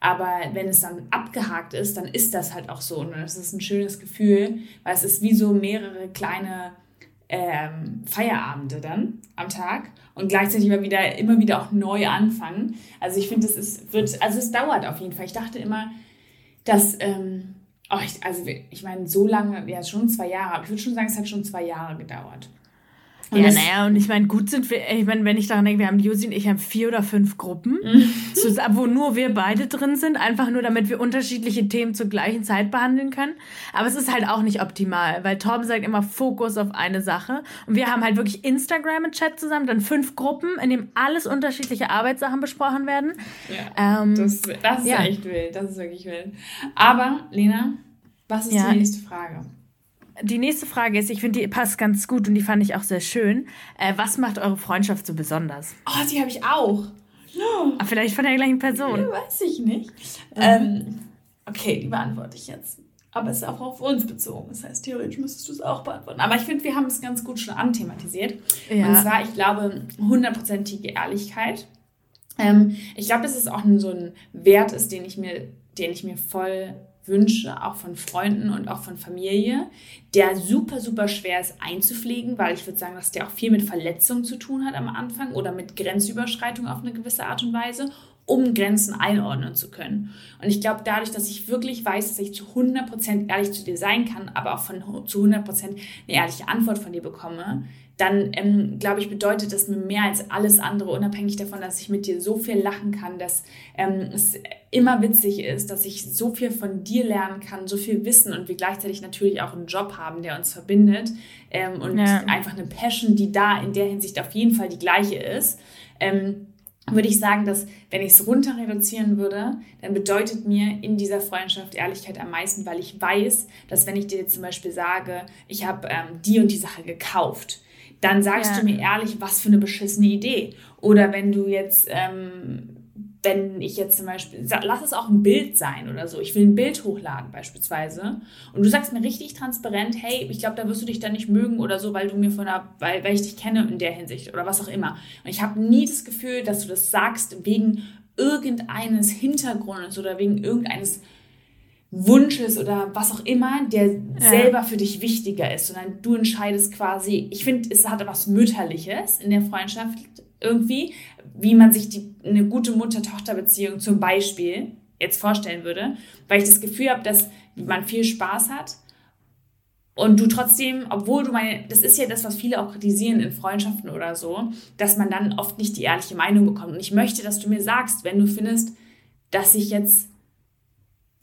Aber wenn es dann abgehakt ist, dann ist das halt auch so. Und das ist ein schönes Gefühl, weil es ist wie so mehrere kleine ähm, Feierabende dann am Tag und gleichzeitig immer wieder, immer wieder auch neu anfangen. Also ich finde, es ist, wird, also es dauert auf jeden Fall. Ich dachte immer, dass, ähm, oh, ich, also ich meine, so lange, ja schon zwei Jahre, aber ich würde schon sagen, es hat schon zwei Jahre gedauert. Und Ja, naja, und ich meine, gut sind wir, ich meine, wenn ich daran denke, wir haben Josi und ich haben vier oder fünf Gruppen, Mhm. zusammen, wo nur wir beide drin sind, einfach nur damit wir unterschiedliche Themen zur gleichen Zeit behandeln können. Aber es ist halt auch nicht optimal, weil Torben sagt immer Fokus auf eine Sache. Und wir haben halt wirklich Instagram und Chat zusammen, dann fünf Gruppen, in dem alles unterschiedliche Arbeitssachen besprochen werden. Ja, Ähm, das, das ist ja. echt wild. Das ist wirklich wild. Aber, Lena, was ist Ja. die nächste Frage? Die nächste Frage ist, ich finde, die passt ganz gut und die fand ich auch sehr schön. Äh, was macht eure Freundschaft so besonders? Oh, die habe ich auch. Ah, Vielleicht von der gleichen Person. Ja, weiß ich nicht. Ähm, okay, die beantworte ich jetzt. Aber es ist auch auf uns bezogen. Das heißt, theoretisch müsstest du es auch beantworten. Aber ich finde, wir haben es ganz gut schon anthematisiert. Ja. Und zwar, ich glaube, hundertprozentige Ehrlichkeit. Ähm, ich glaube, dass es auch so ein Wert ist, den ich mir, den ich mir voll wünsche, auch von Freunden und auch von Familie, der super, super schwer ist einzupflegen, weil ich würde sagen, dass der auch viel mit Verletzungen zu tun hat am Anfang oder mit Grenzüberschreitung auf eine gewisse Art und Weise, um Grenzen einordnen zu können. Und ich glaube, dadurch, dass ich wirklich weiß, dass ich zu 100% ehrlich zu dir sein kann, aber auch von zu 100% eine ehrliche Antwort von dir bekomme, dann ähm, glaube ich, bedeutet das mir mehr als alles andere, unabhängig davon, dass ich mit dir so viel lachen kann, dass ähm, es immer witzig ist, dass ich so viel von dir lernen kann, so viel Wissen und wir gleichzeitig natürlich auch einen Job haben, der uns verbindet ähm, und Ja. einfach eine Passion, die da in der Hinsicht auf jeden Fall die gleiche ist. Ähm, würde ich sagen, dass wenn ich es runter reduzieren würde, dann bedeutet mir in dieser Freundschaft Ehrlichkeit am meisten, weil ich weiß, dass wenn ich dir jetzt zum Beispiel sage, ich habe ähm, die und die Sache gekauft, dann sagst Ja. du mir ehrlich, was für eine beschissene Idee. Oder wenn du jetzt, ähm, wenn ich jetzt zum Beispiel, lass es auch ein Bild sein oder so, ich will ein Bild hochladen beispielsweise und du sagst mir richtig transparent, hey, ich glaube, da wirst du dich dann nicht mögen oder so, weil du mir von der, weil, weil ich dich kenne in der Hinsicht oder was auch immer. Und ich habe nie das Gefühl, dass du das sagst wegen irgendeines Hintergrundes oder wegen irgendeines Wunsches oder was auch immer, der Ja. selber für dich wichtiger ist, sondern du entscheidest quasi, ich finde, es hat was Mütterliches in der Freundschaft irgendwie, wie man sich die, eine gute Mutter-Tochter-Beziehung zum Beispiel jetzt vorstellen würde, weil ich das Gefühl habe, dass man viel Spaß hat und du trotzdem, obwohl du meine, das ist ja das, was viele auch kritisieren in Freundschaften oder so, dass man dann oft nicht die ehrliche Meinung bekommt. Und ich möchte, dass du mir sagst, wenn du findest, dass ich jetzt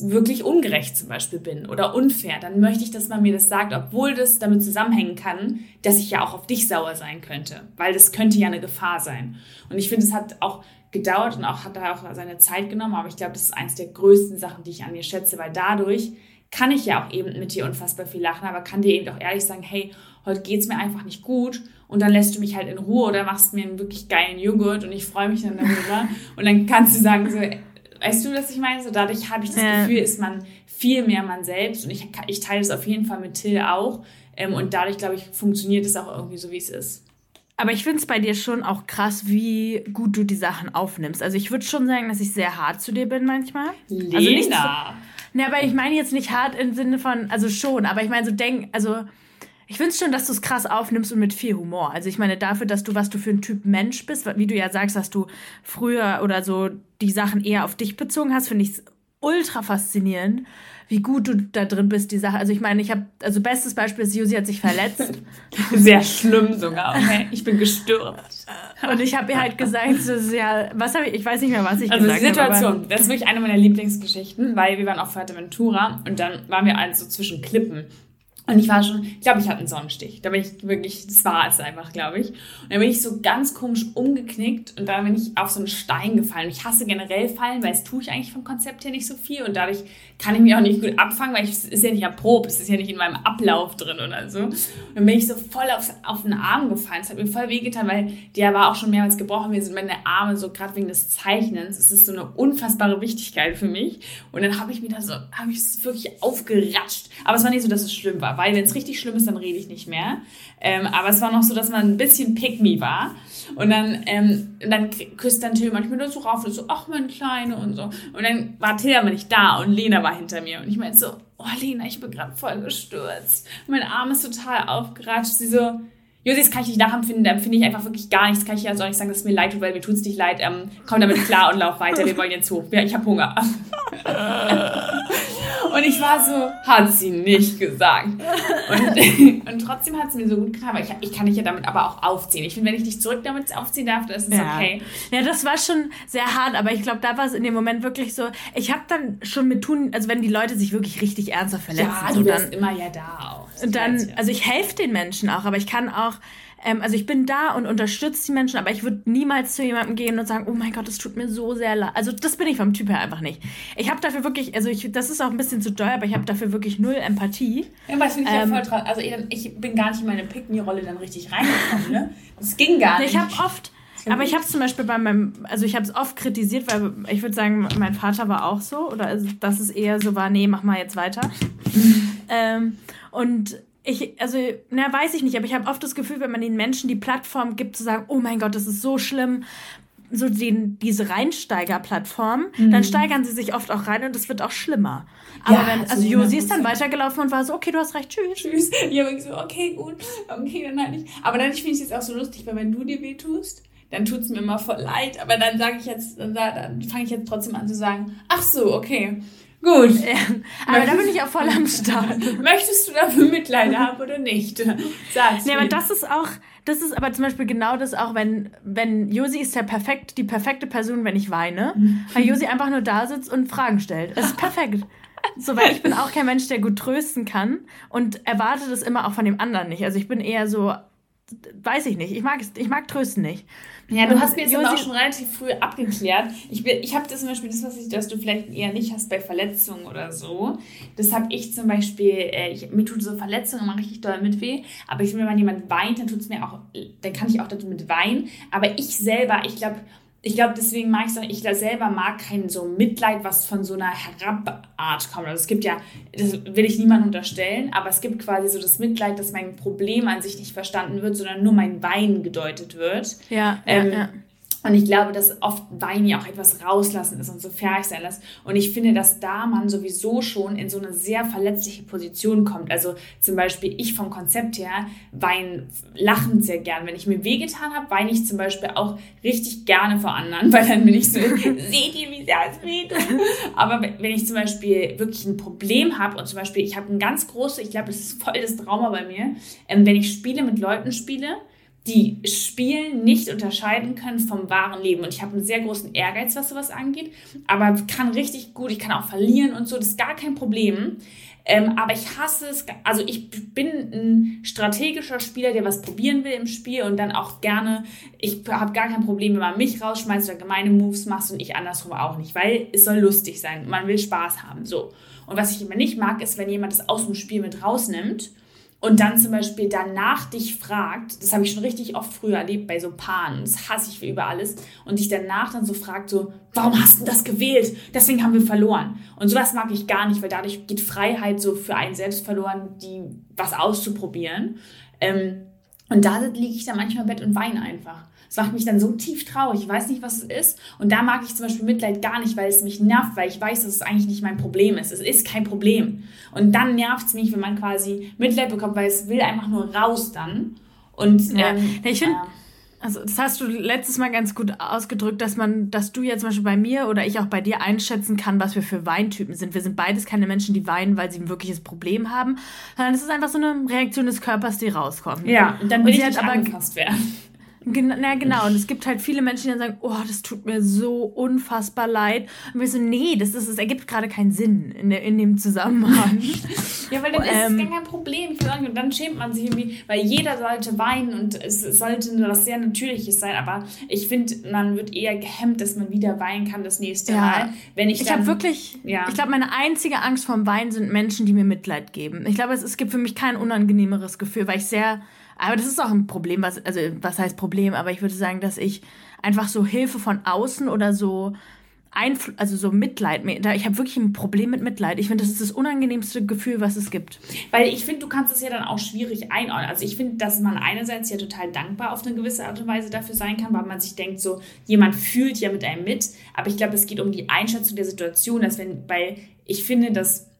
wirklich ungerecht zum Beispiel bin oder unfair, dann möchte ich, dass man mir das sagt, obwohl das damit zusammenhängen kann, dass ich ja auch auf dich sauer sein könnte, weil das könnte ja eine Gefahr sein. Und ich finde, es hat auch gedauert und auch hat da auch seine Zeit genommen, aber ich glaube, das ist eins der größten Sachen, die ich an dir schätze, weil dadurch kann ich ja auch eben mit dir unfassbar viel lachen, aber kann dir eben auch ehrlich sagen, hey, heute geht's mir einfach nicht gut und dann lässt du mich halt in Ruhe oder machst mir einen wirklich geilen Joghurt und ich freue mich dann darüber und dann kannst du sagen so, weißt du, was ich meine? So dadurch habe ich das Ja. Gefühl, ist man viel mehr man selbst und ich, ich teile das auf jeden Fall mit Till auch ähm, und dadurch, glaube ich, funktioniert es auch irgendwie so, wie es ist. Aber ich finde es bei dir schon auch krass, wie gut du die Sachen aufnimmst. Also ich würde schon sagen, dass ich sehr hart zu dir bin manchmal. Also nicht so, Lena! Ne, aber ich meine jetzt nicht hart im Sinne von, also schon, aber ich meine so denk, also Ich finde schon, dass du es krass aufnimmst und mit viel Humor. Also ich meine, dafür, dass du, was du für ein Typ Mensch bist, wie du ja sagst, dass du früher oder so die Sachen eher auf dich bezogen hast, finde ich es ultra faszinierend, wie gut du da drin bist, die Sache. Also ich meine, ich habe, also bestes Beispiel ist, Josi hat sich verletzt. Sehr schlimm sogar, okay? Ich bin gestürzt. Und ich habe ihr halt gesagt, so, ja, was habe ich, ich weiß nicht mehr, was ich also gesagt habe. Also die Situation, das ist wirklich eine meiner Lieblingsgeschichten, weil wir waren auf Fuerteventura und dann waren wir also zwischen Klippen. Und ich war schon, ich glaube, ich hatte einen Sonnenstich. Da bin ich wirklich, das war es einfach, glaube ich. Und dann bin ich so ganz komisch umgeknickt und da bin ich auf so einen Stein gefallen. Ich hasse generell Fallen, weil es tue ich eigentlich vom Konzept her nicht so viel und dadurch kann ich mich auch nicht gut abfangen, weil es ist ja nicht erprobt, es ist ja nicht in meinem Ablauf drin oder so. Und dann bin ich so voll auf, auf den Arm gefallen. Es hat mir voll wehgetan, weil der war auch schon mehrmals gebrochen. Mir sind meine Arme so, gerade wegen des Zeichnens, es ist so eine unfassbare Wichtigkeit für mich. Und dann habe ich mir da so, habe ich es wirklich aufgeratscht. Aber es war nicht so, dass es schlimm war, weil wenn es richtig schlimm ist, dann rede ich nicht mehr. Ähm, aber es war noch so, dass man ein bisschen pick me war. Und dann, ähm, dann küsst dann Till manchmal so rauf und so, ach, mein Kleine und so. Und dann war Till aber nicht da und Lena war hinter mir. Und ich meinte so, oh, Lena, ich bin gerade voll gestürzt. Mein Arm ist total aufgeratscht. Sie so, Josi, das kann ich nicht nachempfinden, da empfinde ich einfach wirklich gar nichts. Kann ich ja auch nicht sagen, dass es mir leid tut, weil mir tut es nicht leid. Ähm, komm damit klar und lauf weiter, wir wollen jetzt hoch. Ja, ich habe Hunger. Und ich war so, hat sie nicht gesagt. Und, und trotzdem hat es mir so gut getan, weil ich, ich kann dich ja damit aber auch aufziehen. Ich finde, wenn ich dich zurück damit aufziehen darf, dann ist es ja. okay. Ja, das war schon sehr hart, aber ich glaube, da war es in dem Moment wirklich so, ich habe dann schon mit tun, also wenn die Leute sich wirklich richtig ernsthaft verletzen. Ja, du bist immer ja da auch. Und dann, also ich helfe den Menschen auch, aber ich kann auch ähm, also ich bin da und unterstütze die Menschen, aber ich würde niemals zu jemandem gehen und sagen, oh mein Gott, das tut mir so sehr leid. Also das bin ich vom Typ her einfach nicht. Ich habe dafür wirklich, also ich, das ist auch ein bisschen zu teuer, aber ich habe dafür wirklich null Empathie. Ja, aber das finde ich ähm, ja voll traurig. Also ich bin gar nicht in meine Pick-Me-Rolle dann richtig reingekommen, ne? Das ging gar nicht. Ich habe oft... Aber ich habe es zum Beispiel bei meinem, also ich habe es oft kritisiert, weil ich würde sagen, mein Vater war auch so, oder dass es eher so war, nee, mach mal jetzt weiter. ähm, und ich, also, na, weiß ich nicht, aber ich habe oft das Gefühl, wenn man den Menschen die Plattform gibt, zu sagen, oh mein Gott, das ist so schlimm, so den, diese Reinsteiger-Plattform, mhm. dann steigern sie sich oft auch rein und es wird auch schlimmer. Aber ja, wenn, also Josi ist dann weitergelaufen und war so, okay, du hast recht, tschüss. Tschüss. Ja, ich so, okay, gut, okay, dann halt nicht. Aber dann finde ich es jetzt auch so lustig, weil wenn du dir weh tust, dann tut es mir immer voll leid. Aber dann sage ich jetzt, dann, dann fange ich jetzt trotzdem an zu sagen, ach so, okay. Gut. Ja, aber da bin ich auch voll am Start. Möchtest du dafür Mitleid haben oder nicht? Sag's nee, aber das ist auch, das ist aber zum Beispiel genau das auch, wenn, wenn Josi ist der perfekt, die perfekte Person, wenn ich weine, weil Josi einfach nur da sitzt und Fragen stellt. Das ist perfekt. So, weil ich bin auch kein Mensch, der gut trösten kann und erwarte das immer auch von dem anderen nicht. Also ich bin eher so, weiß ich nicht, ich mag, ich mag trösten nicht. Ja, du hast mir jetzt auch schon relativ früh abgeklärt. Ich, ich habe das zum Beispiel, das, was, ich, das du vielleicht eher nicht hast bei Verletzungen oder so. Das habe ich zum Beispiel, äh, ich, mir tut so Verletzungen immer richtig doll mit weh. Aber ich finde, wenn jemand weint, dann tut es mir auch, dann kann ich auch dazu mit weinen. Aber ich selber, ich glaube, ich glaube, deswegen mag ich es ich selber mag kein so Mitleid, was von so einer Herabart kommt. Also es gibt ja, das will ich niemandem unterstellen, aber es gibt quasi so das Mitleid, dass mein Problem an sich nicht verstanden wird, sondern nur mein Wein gedeutet wird. Ja, ähm, ja. Und ich glaube, dass oft Wein ja auch etwas rauslassen ist und so fertig sein lässt. Und ich finde, dass da man sowieso schon in so eine sehr verletzliche Position kommt. Also zum Beispiel ich vom Konzept her weine lachend sehr gern. Wenn ich mir wehgetan habe, weine ich zum Beispiel auch richtig gerne vor anderen, weil dann bin ich so, seht ihr, wie sehr es weh Aber wenn ich zum Beispiel wirklich ein Problem habe und zum Beispiel ich habe ein ganz großes, ich glaube, das ist voll das Trauma bei mir, ähm, wenn ich Spiele mit Leuten spiele, die Spielen nicht unterscheiden können vom wahren Leben. Und ich habe einen sehr großen Ehrgeiz, was sowas angeht, aber kann richtig gut, ich kann auch verlieren und so, das ist gar kein Problem. Ähm, aber ich hasse es, also ich bin ein strategischer Spieler, der was probieren will im Spiel und dann auch gerne, ich habe gar kein Problem, wenn man mich rausschmeißt oder gemeine Moves machst und ich andersrum auch nicht, weil es soll lustig sein, man will Spaß haben, so. Und was ich immer nicht mag, ist, wenn jemand das aus dem Spiel mit rausnimmt und dann zum Beispiel danach dich fragt, das habe ich schon richtig oft früher erlebt bei so Paaren, das hasse ich über alles, und dich danach dann so fragt, so, warum hast du das gewählt? Deswegen haben wir verloren. Und sowas mag ich gar nicht, weil dadurch geht Freiheit so für einen selbst verloren, die was auszuprobieren. Ähm, Und da liege ich dann manchmal im Bett und weine einfach. Das macht mich dann so tief traurig. Ich weiß nicht, was es ist. Und da mag ich zum Beispiel Mitleid gar nicht, weil es mich nervt, weil ich weiß, dass es eigentlich nicht mein Problem ist. Es ist kein Problem. Und dann nervt es mich, wenn man quasi Mitleid bekommt, weil es will einfach nur raus dann. Und ja. ähm, ich finde, also das hast du letztes Mal ganz gut ausgedrückt, dass man, dass du jetzt zum Beispiel bei mir oder ich auch bei dir einschätzen kann, was wir für Weintypen sind. Wir sind beides keine Menschen, die weinen, weil sie ein wirkliches Problem haben, sondern es ist einfach so eine Reaktion des Körpers, die rauskommt. Ja, und dann will und ich nicht aber angefasst werden. Gen na genau, und es gibt halt viele Menschen, die dann sagen, oh, das tut mir so unfassbar leid. Und wir so, nee, das, ist, das ergibt gerade keinen Sinn in, der, in dem Zusammenhang. ja, weil dann ähm, ist es gar kein Problem. Und dann schämt man sich irgendwie, weil jeder sollte weinen und es sollte nur was sehr Natürliches sein. Aber ich finde, man wird eher gehemmt, dass man wieder weinen kann das nächste ja. Mal. Wenn ich ich habe wirklich, ja. ich glaube, meine einzige Angst vorm Weinen sind Menschen, die mir Mitleid geben. Ich glaube, es, es gibt für mich kein unangenehmeres Gefühl, weil ich sehr aber das ist auch ein Problem, was, also was heißt Problem, aber ich würde sagen, dass ich einfach so Hilfe von außen oder so Einfl also so Mitleid, ich habe wirklich ein Problem mit Mitleid. Ich finde, das ist das unangenehmste Gefühl, was es gibt. Weil ich finde, du kannst es ja dann auch schwierig einordnen. Also ich finde, dass man einerseits ja total dankbar auf eine gewisse Art und Weise dafür sein kann, weil man sich denkt, so jemand fühlt ja mit einem mit. Aber ich glaube, es geht um die Einschätzung der Situation, dass wenn, weil ich finde, dass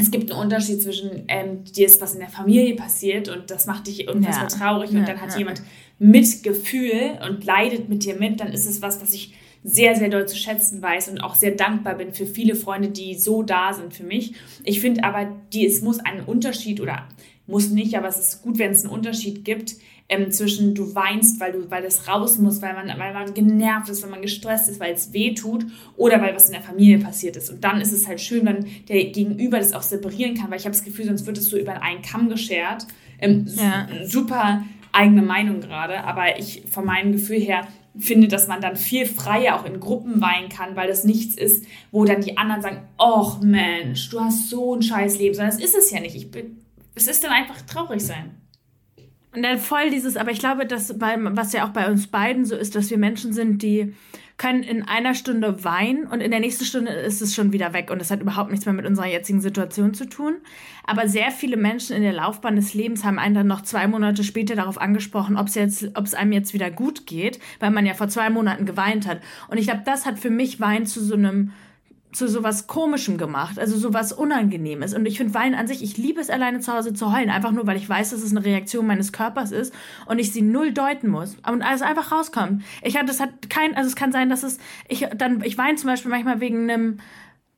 es gibt einen Unterschied zwischen ähm, dir ist was in der Familie passiert und das macht dich unfassbar ja. traurig und ja, dann hat ja. jemand Mitgefühl und leidet mit dir mit, dann ist es was, was ich sehr, sehr doll zu schätzen weiß und auch sehr dankbar bin für viele Freunde, die so da sind für mich. Ich finde aber, die, es muss einen Unterschied oder muss nicht, aber es ist gut, wenn es einen Unterschied gibt ähm, zwischen du weinst, weil du, weil das raus muss, weil man, weil man genervt ist, weil man gestresst ist, weil es weh tut oder weil was in der Familie passiert ist. Und dann ist es halt schön, wenn der Gegenüber das auch separieren kann, weil ich habe das Gefühl, sonst wird es so über einen Kamm geschert. Ähm, ja. Super eigene Meinung gerade, aber ich von meinem Gefühl her finde, dass man dann viel freier auch in Gruppen weinen kann, weil das nichts ist, wo dann die anderen sagen, oh Mensch, du hast so ein scheiß Leben, sondern das ist es ja nicht. Ich bin, es ist dann einfach traurig sein. Und dann voll dieses, aber ich glaube, dass bei, was ja auch bei uns beiden so ist, dass wir Menschen sind, die können in einer Stunde weinen und in der nächsten Stunde ist es schon wieder weg und das hat überhaupt nichts mehr mit unserer jetzigen Situation zu tun. Aber sehr viele Menschen in der Laufbahn des Lebens haben einen dann noch zwei Monate später darauf angesprochen, ob es jetzt, ob es einem jetzt wieder gut geht, weil man ja vor zwei Monaten geweint hat. Und ich glaube, das hat für mich Wein zu so einem zu sowas Komischem gemacht, also sowas Unangenehmes. Und ich finde Weinen an sich, ich liebe es alleine zu Hause zu heulen, einfach nur, weil ich weiß, dass es eine Reaktion meines Körpers ist und ich sie null deuten muss und alles einfach rauskommt. Ich hatte, das hat kein, also es kann sein, dass es, ich dann, ich weine zum Beispiel manchmal wegen einem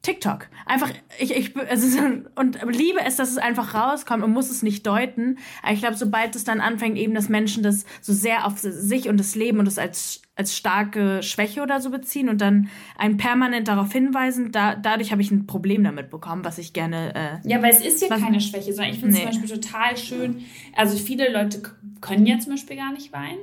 TikTok. Einfach, ich, ich, also, und liebe es, dass es einfach rauskommt und muss es nicht deuten. Aber ich glaube, sobald es dann anfängt, eben, dass Menschen das so sehr auf sich und das Leben und das als, als starke Schwäche oder so beziehen und dann einen permanent darauf hinweisen, da, dadurch habe ich ein Problem damit bekommen, was ich gerne. Äh, ja, weil es ist ja keine Schwäche, sondern ich finde es nee. zum Beispiel total schön. Also, viele Leute können ja zum Beispiel gar nicht weinen.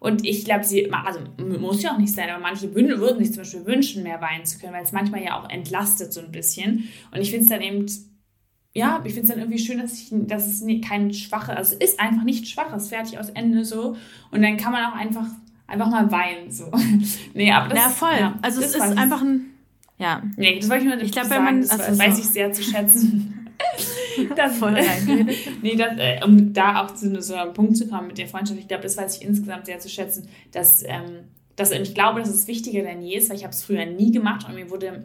Und ich glaube, sie, also muss ja auch nicht sein, aber manche würden sich zum Beispiel wünschen, mehr weinen zu können, weil es manchmal ja auch entlastet so ein bisschen. Und ich finde es dann eben, ja, ich finde es dann irgendwie schön, dass, ich, dass es kein schwaches, also es ist einfach nicht schwaches, fertig aus Ende so. Und dann kann man auch einfach, einfach mal weinen so. nee, aber das, ja, voll. Ja, also es ist einfach ein, ja. Nee, das wollte ich nur ich glaub, sagen, man, das also weiß so. ich sehr zu schätzen. das voll reingeredet. nee, das, äh, um da auch zu so einem Punkt zu kommen mit der Freundschaft, ich glaube, das weiß ich insgesamt sehr zu schätzen, dass, ähm, dass ich glaube, dass es wichtiger denn je ist, weil ich habe es früher nie gemacht und mir wurde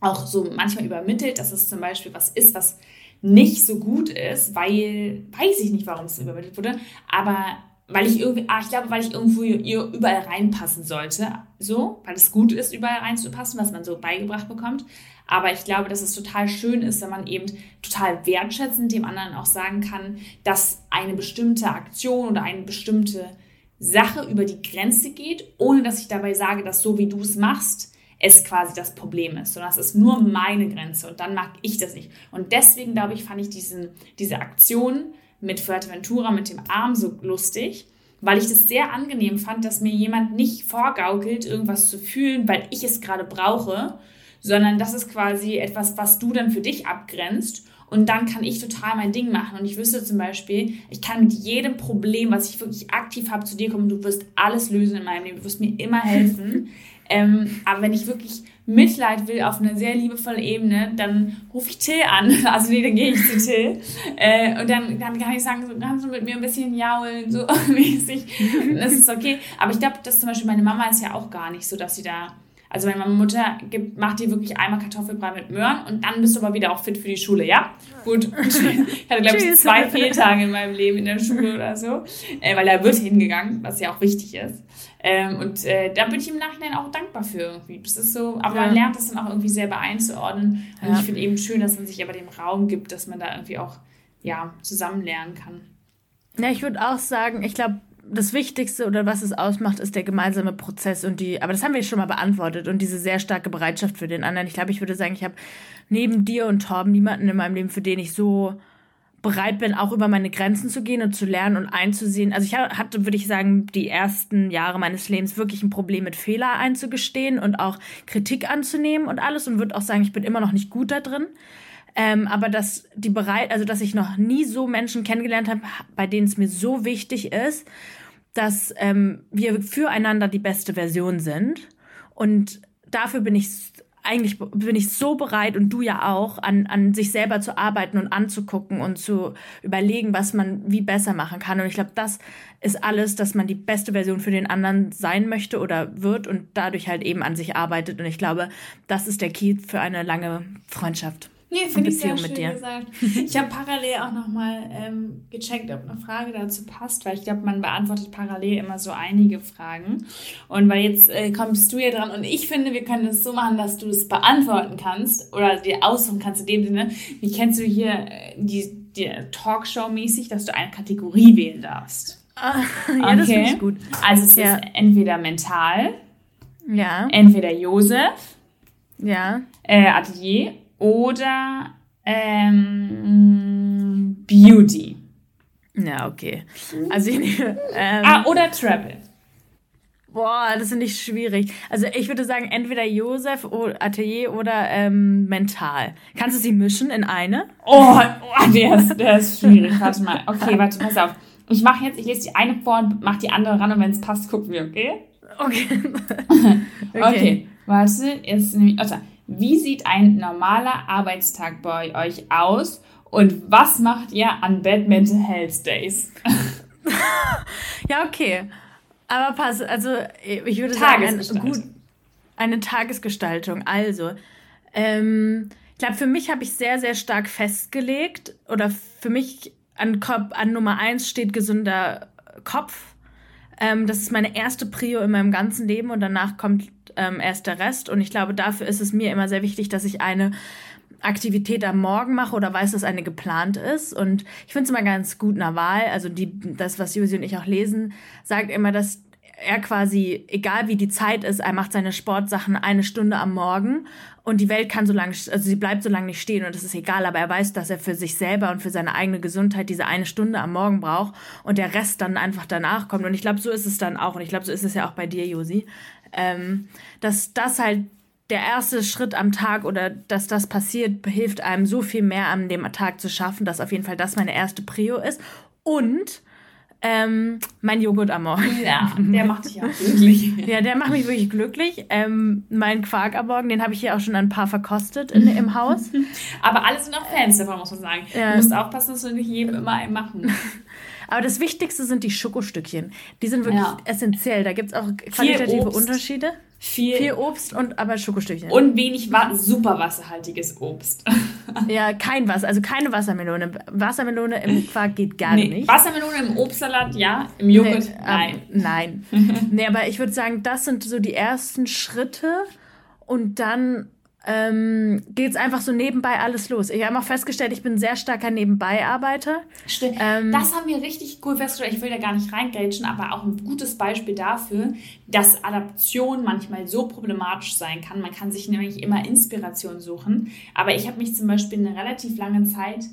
auch so manchmal übermittelt, dass es zum Beispiel was ist, was nicht so gut ist, weil, weiß ich nicht, warum es übermittelt wurde, aber weil ich irgendwie, ah, ich glaube, weil ich irgendwo überall reinpassen sollte, so, weil es gut ist, überall reinzupassen, was man so beigebracht bekommt. Aber ich glaube, dass es total schön ist, wenn man eben total wertschätzend dem anderen auch sagen kann, dass eine bestimmte Aktion oder eine bestimmte Sache über die Grenze geht, ohne dass ich dabei sage, dass so wie du es machst, es quasi das Problem ist, sondern es ist nur meine Grenze und dann mag ich das nicht. Und deswegen, glaube ich, fand ich diesen, diese Aktion mit Fuerteventura, mit dem Arm so lustig, weil ich das sehr angenehm fand, dass mir jemand nicht vorgaukelt, irgendwas zu fühlen, weil ich es gerade brauche, sondern das ist quasi etwas, was du dann für dich abgrenzt. Und dann kann ich total mein Ding machen. Und ich wüsste zum Beispiel, ich kann mit jedem Problem, was ich wirklich aktiv habe, zu dir kommen. Du wirst alles lösen in meinem Leben. Du wirst mir immer helfen. ähm, aber wenn ich wirklich Mitleid will auf einer sehr liebevollen Ebene, dann rufe ich Till an. Also nee, dann gehe ich zu Till. Äh, und dann, dann kann ich sagen, so, kannst du mit mir ein bisschen jaulen, so mäßig. Das ist okay. Aber ich glaube, dass zum Beispiel meine Mama ist ja auch gar nicht so, dass sie da also meine Mutter gibt, macht dir wirklich einmal Kartoffelbrei mit Möhren und dann bist du aber wieder auch fit für die Schule, ja? Gut. Ich hatte, glaube ich, zwei Fehltage in meinem Leben in der Schule oder so, äh, weil da wird hingegangen, was ja auch wichtig ist. Ähm, und äh, da bin ich im Nachhinein auch dankbar für irgendwie. Das ist so, aber ja. man lernt das dann auch irgendwie selber einzuordnen. Und ja. ich finde eben schön, dass man sich aber dem Raum gibt, dass man da irgendwie auch ja, zusammen lernen kann. Ja, ich würde auch sagen, ich glaube, das Wichtigste oder was es ausmacht, ist der gemeinsame Prozess und die, aber das haben wir schon mal beantwortet und diese sehr starke Bereitschaft für den anderen. Ich glaube, ich würde sagen, ich habe neben dir und Torben niemanden in meinem Leben, für den ich so bereit bin, auch über meine Grenzen zu gehen und zu lernen und einzusehen. Also ich hatte, würde ich sagen, die ersten Jahre meines Lebens wirklich ein Problem mit Fehler einzugestehen und auch Kritik anzunehmen und alles und würde auch sagen, ich bin immer noch nicht gut da drin. Ähm, aber dass die bereit, also dass ich noch nie so Menschen kennengelernt habe, bei denen es mir so wichtig ist, dass ähm, wir füreinander die beste Version sind. Und dafür bin ich eigentlich bin ich so bereit und du ja auch, an, an sich selber zu arbeiten und anzugucken und zu überlegen, was man wie besser machen kann. Und ich glaube, das ist alles, dass man die beste Version für den anderen sein möchte oder wird und dadurch halt eben an sich arbeitet. Und ich glaube, das ist der Key für eine lange Freundschaft. Nee, finde ich sehr schön gesagt. Ich habe parallel auch nochmal ähm, gecheckt, ob eine Frage dazu passt, weil ich glaube, man beantwortet parallel immer so einige Fragen. Und weil jetzt äh, kommst du ja dran und ich finde, wir können es so machen, dass du es beantworten kannst oder dir aussuchen kannst in dem Sinne, wie kennst du hier äh, die, die Talkshow-mäßig, dass du eine Kategorie wählen darfst. Ah, ja, okay. das finde ich gut. Also es ja. ist entweder mental, ja. entweder Josef, ja. Äh, Atelier oder ähm, Beauty. Ja, okay. Also ich ähm, ah, oder Travel. Boah, das finde ich schwierig. Also ich würde sagen, entweder Josef Atelier oder ähm, Mental. Kannst du sie mischen in eine? Oh, oh der, ist, der ist schwierig. Warte mal. Okay, warte, pass auf. Ich mache jetzt, ich lese die eine vor und mache die andere ran und wenn es passt, gucken wir, okay? Okay. okay. okay. Warte, jetzt nehme ich. Warte. Wie sieht ein normaler Arbeitstag bei euch aus und was macht ihr an Bad Mental Health Days? ja, okay. Aber pass, also ich würde sagen, eine, gut, eine Tagesgestaltung. Also, ähm, ich glaube, für mich habe ich sehr, sehr stark festgelegt oder für mich an, an Nummer eins steht gesunder Kopf. Ähm, das ist meine erste Prio in meinem ganzen Leben und danach kommt ähm, erst der Rest. Und ich glaube, dafür ist es mir immer sehr wichtig, dass ich eine Aktivität am Morgen mache oder weiß, dass eine geplant ist. Und ich finde es immer ganz gut nach Wahl. Also die, das, was Josi und ich auch lesen, sagt immer, dass er quasi, egal wie die Zeit ist, er macht seine Sportsachen eine Stunde am Morgen und die Welt kann so lange, also sie bleibt so lange nicht stehen und das ist egal, aber er weiß, dass er für sich selber und für seine eigene Gesundheit diese eine Stunde am Morgen braucht und der Rest dann einfach danach kommt. Und ich glaube, so ist es dann auch und ich glaube, so ist es ja auch bei dir, Josi ähm, dass das halt der erste Schritt am Tag oder dass das passiert, hilft einem so viel mehr an dem Tag zu schaffen, dass auf jeden Fall das meine erste Prio ist. Und ähm, mein Joghurt am Morgen. Ja, der macht dich auch glücklich. ja, der macht mich wirklich glücklich. Ähm, mein Quark am Morgen, den habe ich hier auch schon ein paar verkostet in, im Haus. Aber alle sind auch Fans davon, muss man sagen. Ja. Du musst aufpassen, dass du nicht jedem immer einen machen. Aber das Wichtigste sind die Schokostückchen. Die sind wirklich ja. essentiell. Da gibt es auch qualitative Unterschiede. Viel, viel Obst und aber Schokostückchen. Und wenig wa super wasserhaltiges Obst. ja, kein Wasser, also keine Wassermelone. Wassermelone im Quark geht gar nee, nicht. Wassermelone im Obstsalat, ja. Im Joghurt, nee, nein. Ähm, nein. nee, aber ich würde sagen, das sind so die ersten Schritte. Und dann ähm, geht es einfach so nebenbei alles los. Ich habe auch festgestellt, ich bin ein sehr starker Nebenbei-Arbeiter. Stimmt. Ähm, das haben wir richtig cool festgestellt. Ich will da gar nicht reingrätschen, aber auch ein gutes Beispiel dafür, dass Adaption manchmal so problematisch sein kann. Man kann sich nämlich immer Inspiration suchen. Aber ich habe mich zum Beispiel eine relativ lange Zeit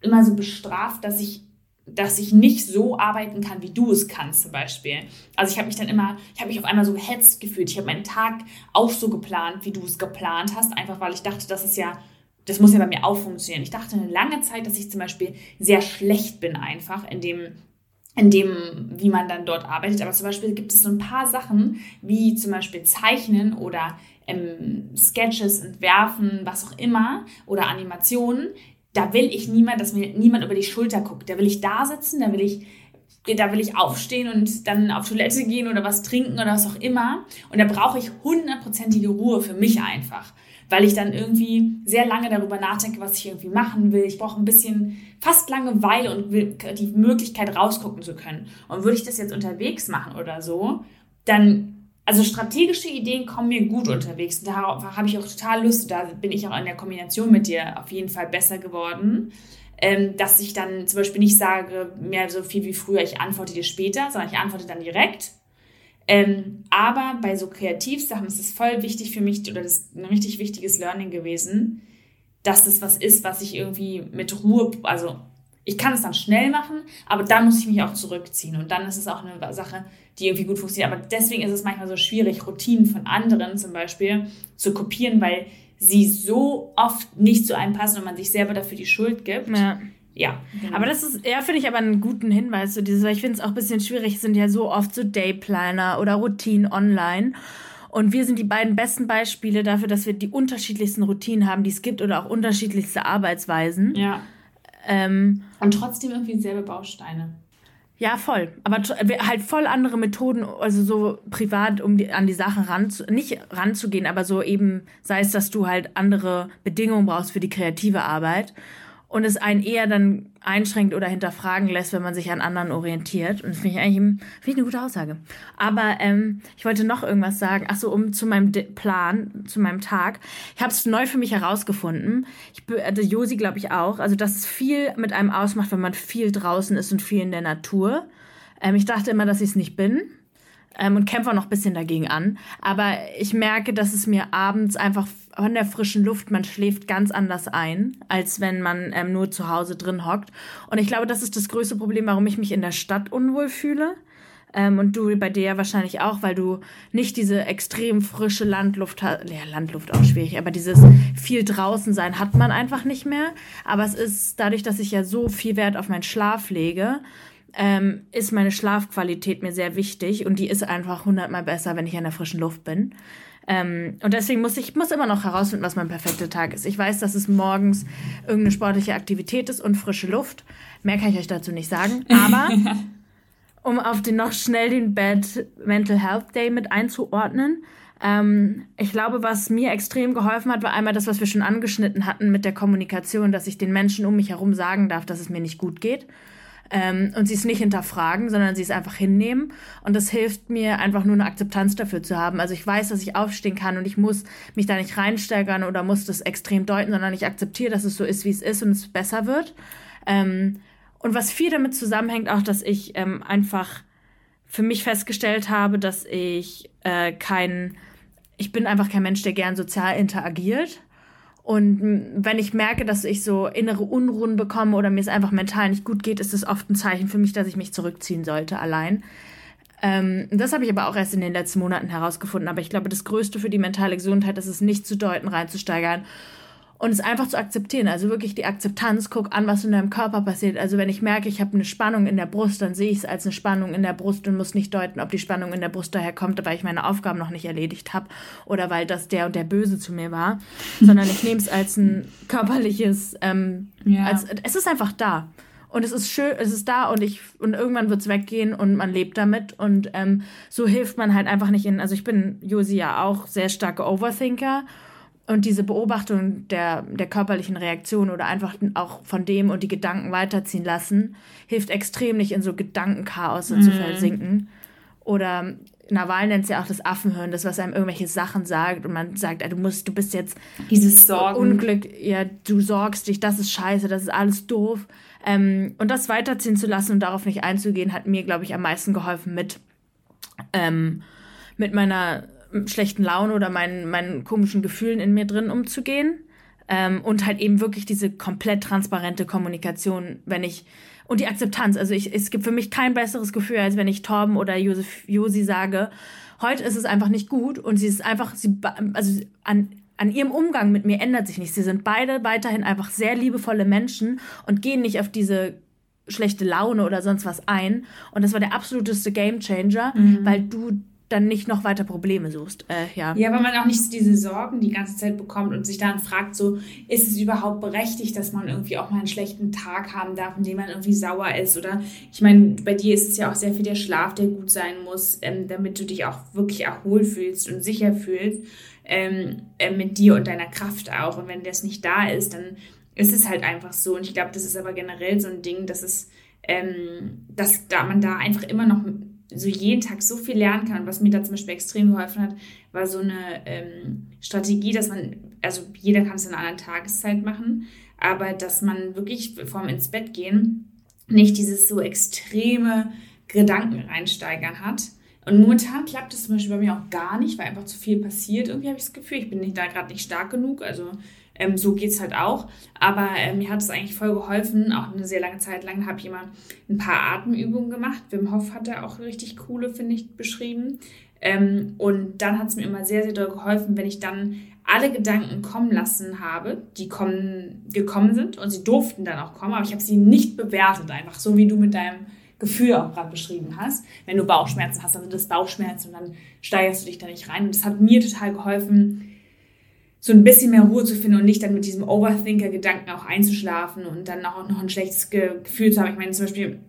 immer so bestraft, dass ich dass ich nicht so arbeiten kann, wie du es kannst zum Beispiel. Also ich habe mich dann immer, ich habe mich auf einmal so gehetzt gefühlt. Ich habe meinen Tag auch so geplant, wie du es geplant hast, einfach weil ich dachte, das ist ja, das muss ja bei mir auch funktionieren. Ich dachte eine lange Zeit, dass ich zum Beispiel sehr schlecht bin einfach in dem in dem, wie man dann dort arbeitet. Aber zum Beispiel gibt es so ein paar Sachen, wie zum Beispiel Zeichnen oder ähm, Sketches entwerfen, was auch immer, oder Animationen. Da will ich niemand, dass mir niemand über die Schulter guckt. Da will ich da sitzen, da will ich da will ich aufstehen und dann auf Toilette gehen oder was trinken oder was auch immer. Und da brauche ich hundertprozentige Ruhe für mich einfach weil ich dann irgendwie sehr lange darüber nachdenke, was ich irgendwie machen will. Ich brauche ein bisschen fast Langeweile und die Möglichkeit rausgucken zu können. Und würde ich das jetzt unterwegs machen oder so, dann also strategische Ideen kommen mir gut unterwegs. darauf habe ich auch total Lust. Da bin ich auch in der Kombination mit dir auf jeden Fall besser geworden. Ähm, dass ich dann zum Beispiel nicht sage, mehr so viel wie früher, ich antworte dir später, sondern ich antworte dann direkt ähm, aber bei so Kreativsachen ist es voll wichtig für mich, oder das ist ein richtig wichtiges Learning gewesen, dass das was ist, was ich irgendwie mit Ruhe, also ich kann es dann schnell machen, aber dann muss ich mich auch zurückziehen. Und dann ist es auch eine Sache, die irgendwie gut funktioniert. Aber deswegen ist es manchmal so schwierig, Routinen von anderen zum Beispiel zu kopieren, weil sie so oft nicht zu einem passen und man sich selber dafür die Schuld gibt. Ja ja. Genau. Aber das ist, ja, finde ich aber einen guten Hinweis, so dieses, weil ich finde es auch ein bisschen schwierig, es sind ja so oft so Dayplaner oder Routinen online. Und wir sind die beiden besten Beispiele dafür, dass wir die unterschiedlichsten Routinen haben, die es gibt oder auch unterschiedlichste Arbeitsweisen. Ja. Ähm, Und trotzdem irgendwie dieselbe Bausteine. Ja, voll. Aber halt voll andere Methoden, also so privat, um die, an die Sachen ran, nicht ranzugehen, aber so eben, sei es, dass du halt andere Bedingungen brauchst für die kreative Arbeit und es einen eher dann einschränkt oder hinterfragen lässt, wenn man sich an anderen orientiert. Und das finde ich eigentlich find ich eine gute Aussage. Aber ähm, ich wollte noch irgendwas sagen. Ach so, um zu meinem Plan, zu meinem Tag. Ich habe es neu für mich herausgefunden. Ich, also Josi glaube ich auch. Also, dass es viel mit einem ausmacht, wenn man viel draußen ist und viel in der Natur. Ähm, ich dachte immer, dass ich es nicht bin ähm, und kämpfe auch noch ein bisschen dagegen an. Aber ich merke, dass es mir abends einfach von der frischen Luft, man schläft ganz anders ein, als wenn man ähm, nur zu Hause drin hockt. Und ich glaube, das ist das größte Problem, warum ich mich in der Stadt unwohl fühle. Ähm, und du bei dir wahrscheinlich auch, weil du nicht diese extrem frische Landluft hast. Ja, Landluft auch schwierig, aber dieses viel draußen sein hat man einfach nicht mehr. Aber es ist dadurch, dass ich ja so viel Wert auf meinen Schlaf lege, ähm, ist meine Schlafqualität mir sehr wichtig und die ist einfach hundertmal besser, wenn ich in der frischen Luft bin. Ähm, und deswegen muss ich muss immer noch herausfinden, was mein perfekter Tag ist. Ich weiß, dass es morgens irgendeine sportliche Aktivität ist und frische Luft. Mehr kann ich euch dazu nicht sagen. Aber um auf den noch schnell den Bad Mental Health Day mit einzuordnen, ähm, ich glaube, was mir extrem geholfen hat, war einmal das, was wir schon angeschnitten hatten mit der Kommunikation, dass ich den Menschen um mich herum sagen darf, dass es mir nicht gut geht ähm, und sie es nicht hinterfragen, sondern sie es einfach hinnehmen. Und das hilft mir einfach nur eine Akzeptanz dafür zu haben. Also ich weiß, dass ich aufstehen kann und ich muss mich da nicht reinsteigern oder muss das extrem deuten, sondern ich akzeptiere, dass es so ist, wie es ist und es besser wird. Ähm, und was viel damit zusammenhängt, auch, dass ich ähm, einfach für mich festgestellt habe, dass ich äh, kein, ich bin einfach kein Mensch, der gern sozial interagiert. Und wenn ich merke, dass ich so innere Unruhen bekomme oder mir es einfach mental nicht gut geht, ist es oft ein Zeichen für mich, dass ich mich zurückziehen sollte allein. Ähm, das habe ich aber auch erst in den letzten Monaten herausgefunden. Aber ich glaube, das Größte für die mentale Gesundheit ist es nicht zu deuten, reinzusteigern und es einfach zu akzeptieren. Also wirklich die Akzeptanz, guck an, was in deinem Körper passiert. Also wenn ich merke, ich habe eine Spannung in der Brust, dann sehe ich es als eine Spannung in der Brust und muss nicht deuten, ob die Spannung in der Brust daher kommt, weil ich meine Aufgaben noch nicht erledigt habe oder weil das der und der Böse zu mir war, sondern ich nehme es als ein körperliches, ähm, ja. als, es ist einfach da. Und es ist schön, es ist da und ich und irgendwann wird es weggehen und man lebt damit und ähm, so hilft man halt einfach nicht in. Also ich bin Josi ja auch sehr starke Overthinker und diese Beobachtung der, der körperlichen Reaktion oder einfach auch von dem und die Gedanken weiterziehen lassen, hilft extrem nicht in so Gedankenchaos mhm. zu versinken. Oder Nawal nennt es ja auch das Affenhirn, das, was einem irgendwelche Sachen sagt und man sagt, du musst, du bist jetzt dieses Sorgen. Unglück, ja, du sorgst dich, das ist scheiße, das ist alles doof. Ähm, und das weiterziehen zu lassen und darauf nicht einzugehen, hat mir, glaube ich, am meisten geholfen mit, ähm, mit meiner schlechten Laune oder meinen, meinen komischen Gefühlen in mir drin umzugehen. Ähm, und halt eben wirklich diese komplett transparente Kommunikation, wenn ich und die Akzeptanz. Also ich, es gibt für mich kein besseres Gefühl, als wenn ich Torben oder Josef, Josi sage, heute ist es einfach nicht gut und sie ist einfach, sie, also an, an ihrem Umgang mit mir ändert sich nichts. Sie sind beide weiterhin einfach sehr liebevolle Menschen und gehen nicht auf diese schlechte Laune oder sonst was ein. Und das war der absoluteste Gamechanger, mhm. weil du dann nicht noch weiter Probleme suchst. Äh, ja. ja, weil man auch nicht diese Sorgen die ganze Zeit bekommt und sich dann fragt, so, ist es überhaupt berechtigt, dass man irgendwie auch mal einen schlechten Tag haben darf, in dem man irgendwie sauer ist? Oder ich meine, bei dir ist es ja auch sehr viel der Schlaf, der gut sein muss, ähm, damit du dich auch wirklich erholt fühlst und sicher fühlst ähm, äh, mit dir und deiner Kraft auch. Und wenn das nicht da ist, dann ist es halt einfach so. Und ich glaube, das ist aber generell so ein Ding, dass es, ähm, dass da man da einfach immer noch so jeden Tag so viel lernen kann. Und was mir da zum Beispiel extrem geholfen hat, war so eine ähm, Strategie, dass man, also jeder kann es in einer anderen Tageszeit machen, aber dass man wirklich vorm ins Bett gehen nicht dieses so extreme Gedanken reinsteigern hat. Und momentan klappt es zum Beispiel bei mir auch gar nicht, weil einfach zu viel passiert. Irgendwie habe ich das Gefühl, ich bin nicht da gerade nicht stark genug. Also ähm, so geht es halt auch. Aber ähm, mir hat es eigentlich voll geholfen. Auch eine sehr lange Zeit lang habe ich immer ein paar Atemübungen gemacht. Wim Hof hat da auch richtig coole, finde ich, beschrieben. Ähm, und dann hat es mir immer sehr, sehr doll geholfen, wenn ich dann alle Gedanken kommen lassen habe, die kommen, gekommen sind und sie durften dann auch kommen, aber ich habe sie nicht bewertet, einfach so wie du mit deinem Gefühl auch gerade beschrieben hast. Wenn du Bauchschmerzen hast, dann sind das Bauchschmerzen und dann steigerst du dich da nicht rein. Und das hat mir total geholfen, so ein bisschen mehr Ruhe zu finden und nicht dann mit diesem Overthinker-Gedanken auch einzuschlafen und dann auch noch ein schlechtes Gefühl zu haben. Ich meine, zum Beispiel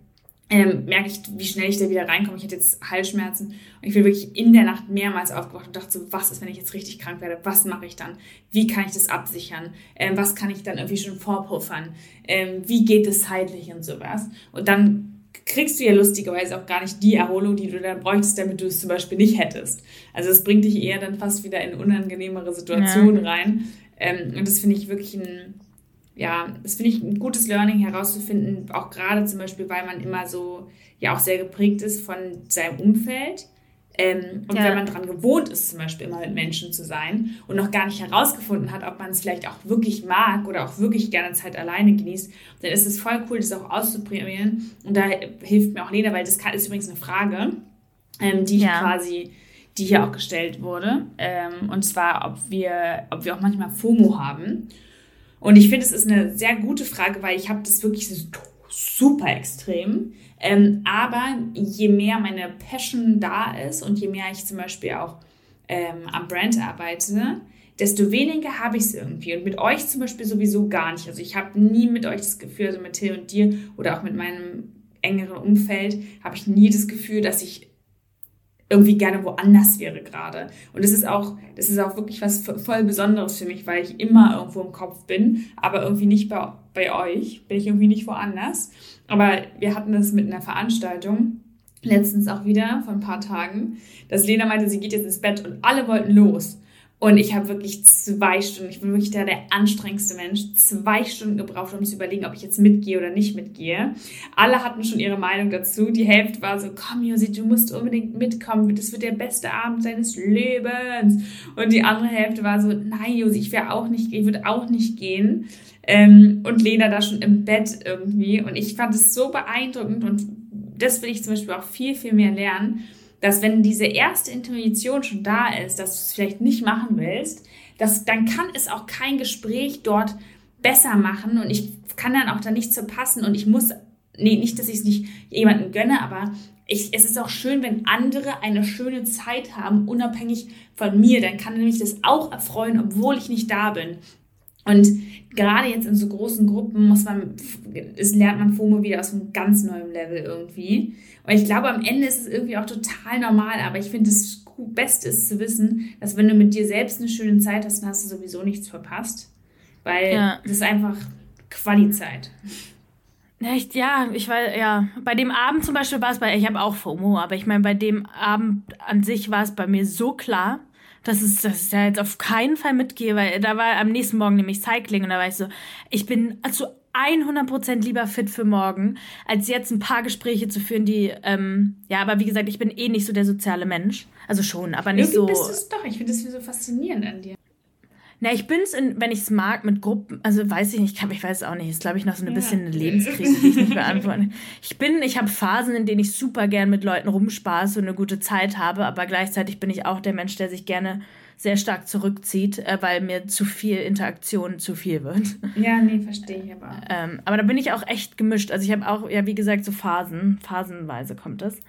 ähm, merke ich, wie schnell ich da wieder reinkomme. Ich hatte jetzt Halsschmerzen und ich bin wirklich in der Nacht mehrmals aufgewacht und dachte so, was ist, wenn ich jetzt richtig krank werde? Was mache ich dann? Wie kann ich das absichern? Ähm, was kann ich dann irgendwie schon vorpuffern? Ähm, wie geht es zeitlich und sowas? Und dann kriegst du ja lustigerweise auch gar nicht die Erholung, die du dann bräuchtest, damit du es zum Beispiel nicht hättest. Also es bringt dich eher dann fast wieder in unangenehmere Situationen ja. rein. Ähm, und das finde ich wirklich ein, ja, das finde ich ein gutes Learning herauszufinden, auch gerade zum Beispiel, weil man immer so ja auch sehr geprägt ist von seinem Umfeld ähm, und ja. wenn man daran gewohnt ist, zum Beispiel immer mit Menschen zu sein und noch gar nicht herausgefunden hat, ob man es vielleicht auch wirklich mag oder auch wirklich gerne Zeit alleine genießt, dann ist es voll cool, das auch auszuprobieren. Und da hilft mir auch Lena, weil das ist übrigens eine Frage, ähm, die ja. quasi, die hier auch gestellt wurde. Ähm, und zwar, ob wir, ob wir auch manchmal FOMO haben. Und ich finde, es ist eine sehr gute Frage, weil ich habe das wirklich super extrem. Ähm, aber je mehr meine Passion da ist und je mehr ich zum Beispiel auch ähm, am Brand arbeite, desto weniger habe ich es irgendwie. Und mit euch zum Beispiel sowieso gar nicht. Also ich habe nie mit euch das Gefühl, also mit Till und dir oder auch mit meinem engeren Umfeld, habe ich nie das Gefühl, dass ich irgendwie gerne woanders wäre gerade. Und das ist auch, das ist auch wirklich was voll Besonderes für mich, weil ich immer irgendwo im Kopf bin, aber irgendwie nicht bei, bei euch, bin ich irgendwie nicht woanders. Aber wir hatten das mit einer Veranstaltung, letztens auch wieder, vor ein paar Tagen, dass Lena meinte, sie geht jetzt ins Bett und alle wollten los. Und ich habe wirklich zwei Stunden, ich bin wirklich der, der anstrengendste Mensch, zwei Stunden gebraucht, um zu überlegen, ob ich jetzt mitgehe oder nicht mitgehe. Alle hatten schon ihre Meinung dazu. Die Hälfte war so, komm Josi, du musst unbedingt mitkommen, das wird der beste Abend deines Lebens. Und die andere Hälfte war so, nein Josi, ich wäre auch nicht, ich würde auch nicht gehen. Ähm, und Lena da schon im Bett irgendwie. Und ich fand es so beeindruckend und das will ich zum Beispiel auch viel, viel mehr lernen dass wenn diese erste Intuition schon da ist, dass du es vielleicht nicht machen willst, dass, dann kann es auch kein Gespräch dort besser machen und ich kann dann auch da nicht zu passen und ich muss, nee, nicht, dass ich es nicht jemandem gönne, aber ich, es ist auch schön, wenn andere eine schöne Zeit haben, unabhängig von mir. Dann kann nämlich das auch erfreuen, obwohl ich nicht da bin. Und gerade jetzt in so großen Gruppen muss man, ist, lernt man FOMO wieder aus einem ganz neuen Level irgendwie. Und ich glaube, am Ende ist es irgendwie auch total normal, aber ich finde, das Beste ist zu wissen, dass wenn du mit dir selbst eine schöne Zeit hast, dann hast du sowieso nichts verpasst. Weil ja. das ist einfach Qualizeit. Echt, ja, ich war, ja, bei dem Abend zum Beispiel war es bei, ich habe auch FOMO, aber ich meine, bei dem Abend an sich war es bei mir so klar, dass, es, dass ich da jetzt auf keinen Fall mitgehe, weil da war am nächsten Morgen nämlich Cycling und da war ich so, ich bin zu 100% lieber fit für morgen, als jetzt ein paar Gespräche zu führen, die, ähm, ja, aber wie gesagt, ich bin eh nicht so der soziale Mensch. Also schon, aber nicht Irgendwie so. bist du es doch. Ich finde das so faszinierend an dir. Na, ich bin's, in, wenn ich es mag, mit Gruppen, also weiß ich nicht, ich, kann, ich weiß es auch nicht, ist glaube ich noch so ein Ja. bisschen eine Lebenskrise, die ich nicht beantworte. Ich bin, ich habe Phasen, in denen ich super gern mit Leuten rumspaße und eine gute Zeit habe, aber gleichzeitig bin ich auch der Mensch, der sich gerne sehr stark zurückzieht, äh, weil mir zu viel Interaktion zu viel wird. Ja, nee, verstehe ich aber. Ähm, aber da bin ich auch echt gemischt. Also ich habe auch, ja, wie gesagt, so Phasen, phasenweise kommt das.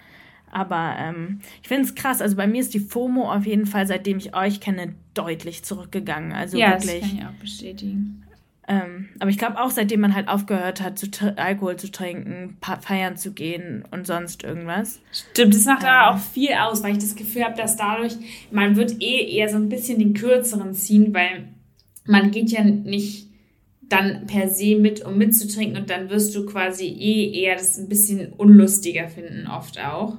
Aber ähm, ich finde es krass. Also bei mir ist die FOMO auf jeden Fall, seitdem ich euch kenne, deutlich zurückgegangen. Also ja, das wirklich. kann ich auch bestätigen. Ähm, aber ich glaube auch, seitdem man halt aufgehört hat, zu Alkohol zu trinken, feiern zu gehen und sonst irgendwas. Stimmt, das macht aber Ähm. auch viel aus, weil ich das Gefühl habe, dass dadurch, man wird eh eher so ein bisschen den kürzeren ziehen, weil man geht ja nicht dann per se mit, um mitzutrinken und dann wirst du quasi eh eher das ein bisschen unlustiger finden, oft auch.